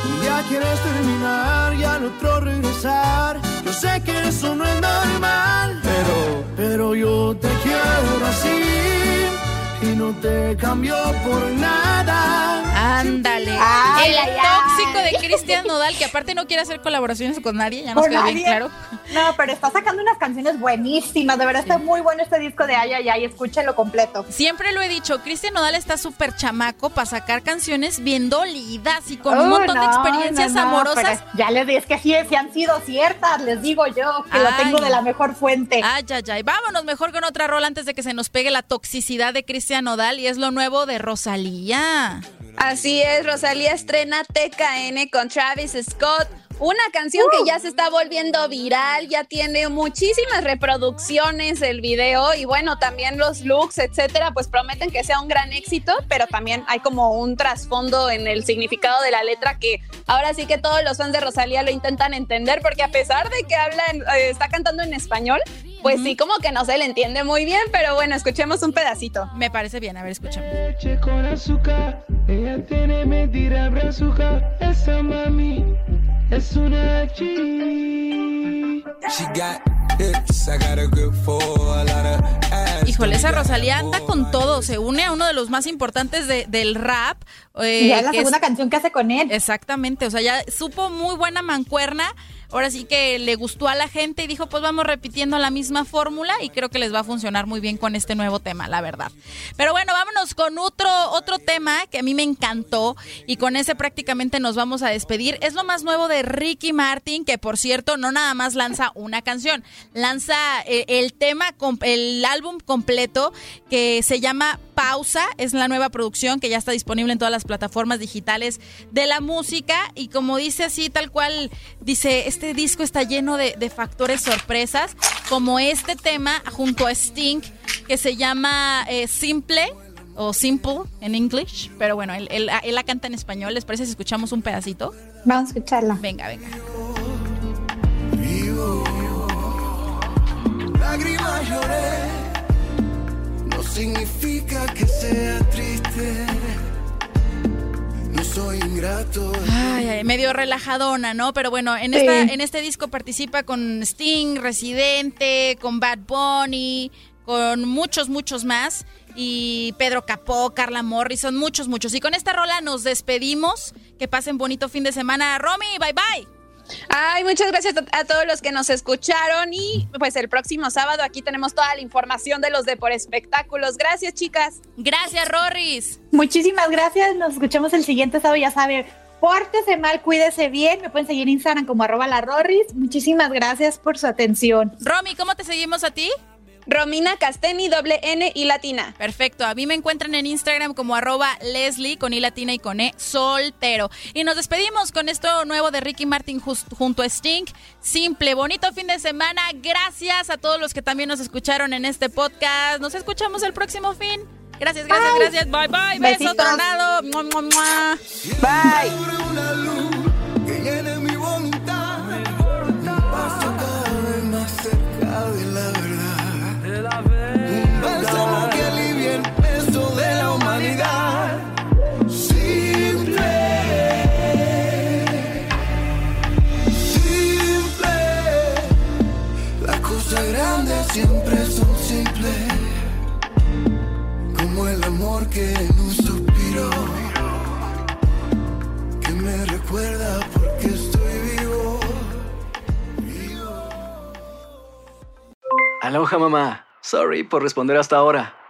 Un día quieres terminar y al otro regresar. Yo sé que eso no es normal, pero, pero yo te quiero así y no te cambio por nada. Ándale. Ay, el ay, tóxico ay. de Cristian Nodal, que aparte no quiere hacer colaboraciones con nadie, ya nos quedó bien claro. No, pero está sacando unas canciones buenísimas. De verdad está muy bueno este disco de Ay, ay, ay. Escúchenlo completo. Siempre lo he dicho, Cristian Nodal está súper chamaco para sacar canciones bien dolidas y con un Oh, montón de experiencias no, no, amorosas. Ya les digo, es que sí, sí han sido ciertas, les digo yo, que lo tengo de la mejor fuente. Ay, ay, ay. Vámonos mejor con otra rola antes de que se nos pegue la toxicidad de Cristian Nodal y es lo nuevo de Rosalía. Así es, Rosalía estrena TKN con Travis Scott. Una canción que ya se está volviendo viral, ya tiene muchísimas reproducciones el video y bueno, también los looks, etcétera, pues prometen que sea un gran éxito, pero también hay como un trasfondo en el significado de la letra que ahora sí que todos los fans de Rosalía lo intentan entender porque a pesar de que habla, eh, está cantando en español, Pues sí, como que no se le entiende muy bien, pero bueno, escuchemos un pedacito. Me parece bien, a ver, escuchemos. Leche con azúcar, ella tiene mentira brazuca, esa mami es una chi. She got hips, I got a grip for a lot of ass. Híjole, esa Rosalía anda con todo, se une a uno de los más importantes de- del rap. eh, ya es la segunda canción que hace con él. Exactamente, o sea, ya supo muy buena mancuerna. Ahora sí que le gustó a la gente y dijo, pues vamos repitiendo la misma fórmula y creo que les va a funcionar muy bien con este nuevo tema, la verdad. Pero bueno, vámonos con otro, otro tema que a mí me encantó y con ese prácticamente nos vamos a despedir. Es lo más nuevo de Ricky Martin, que por cierto no nada más lanza una canción, lanza eh, el tema, el álbum completo que se llama Pausa, es la nueva producción que ya está disponible en todas las plataformas digitales de la música y como dice así tal cual, dice, este disco está lleno de, de factores sorpresas, como este tema junto a Sting que se llama eh, Simple o Simple en English, pero bueno, él, él- él la canta en español, ¿les parece si escuchamos un pedacito? Vamos a escucharla. Venga, venga. Lágrimas lloré, no significa que sea triste. Soy ingrato. Ay, ay, medio relajadona, ¿no? Pero bueno, en, Sí. esta, en este disco participa con Sting, Residente, con Bad Bunny, con muchos, muchos más. Y Pedro Capó, Carla Morrison, muchos, muchos. Y con esta rola nos despedimos. Que pasen bonito fin de semana. Romy, bye bye. Ay, muchas gracias a, a todos los que nos escucharon y pues el próximo sábado aquí tenemos toda la información de los de por espectáculos. Gracias, chicas. Gracias, Rorris. Muchísimas gracias. Nos escuchamos el siguiente sábado. Ya sabe, pórtese mal, cuídese bien. Me pueden seguir en Instagram como arroba la Rorris. Muchísimas gracias por su atención. Romy, ¿cómo te seguimos a ti? Romina Casteni, doble N y latina. Perfecto. A mí me encuentran en Instagram como arroba Leslie con I latina y con E soltero. Y nos despedimos con esto nuevo de Ricky Martin junto a Sting. Simple, bonito fin de semana. Gracias a todos los que también nos escucharon en este podcast. Nos escuchamos el próximo fin. Gracias, gracias, Bye. gracias. Bye, bye. Beso Besitos. tornado. Mua, mua, mua. Bye. Simple. Simple. Las cosas grandes siempre son simples. Como el amor que en un suspiro que me recuerda porque estoy vivo. Aloha mamá. Sorry por responder hasta ahora.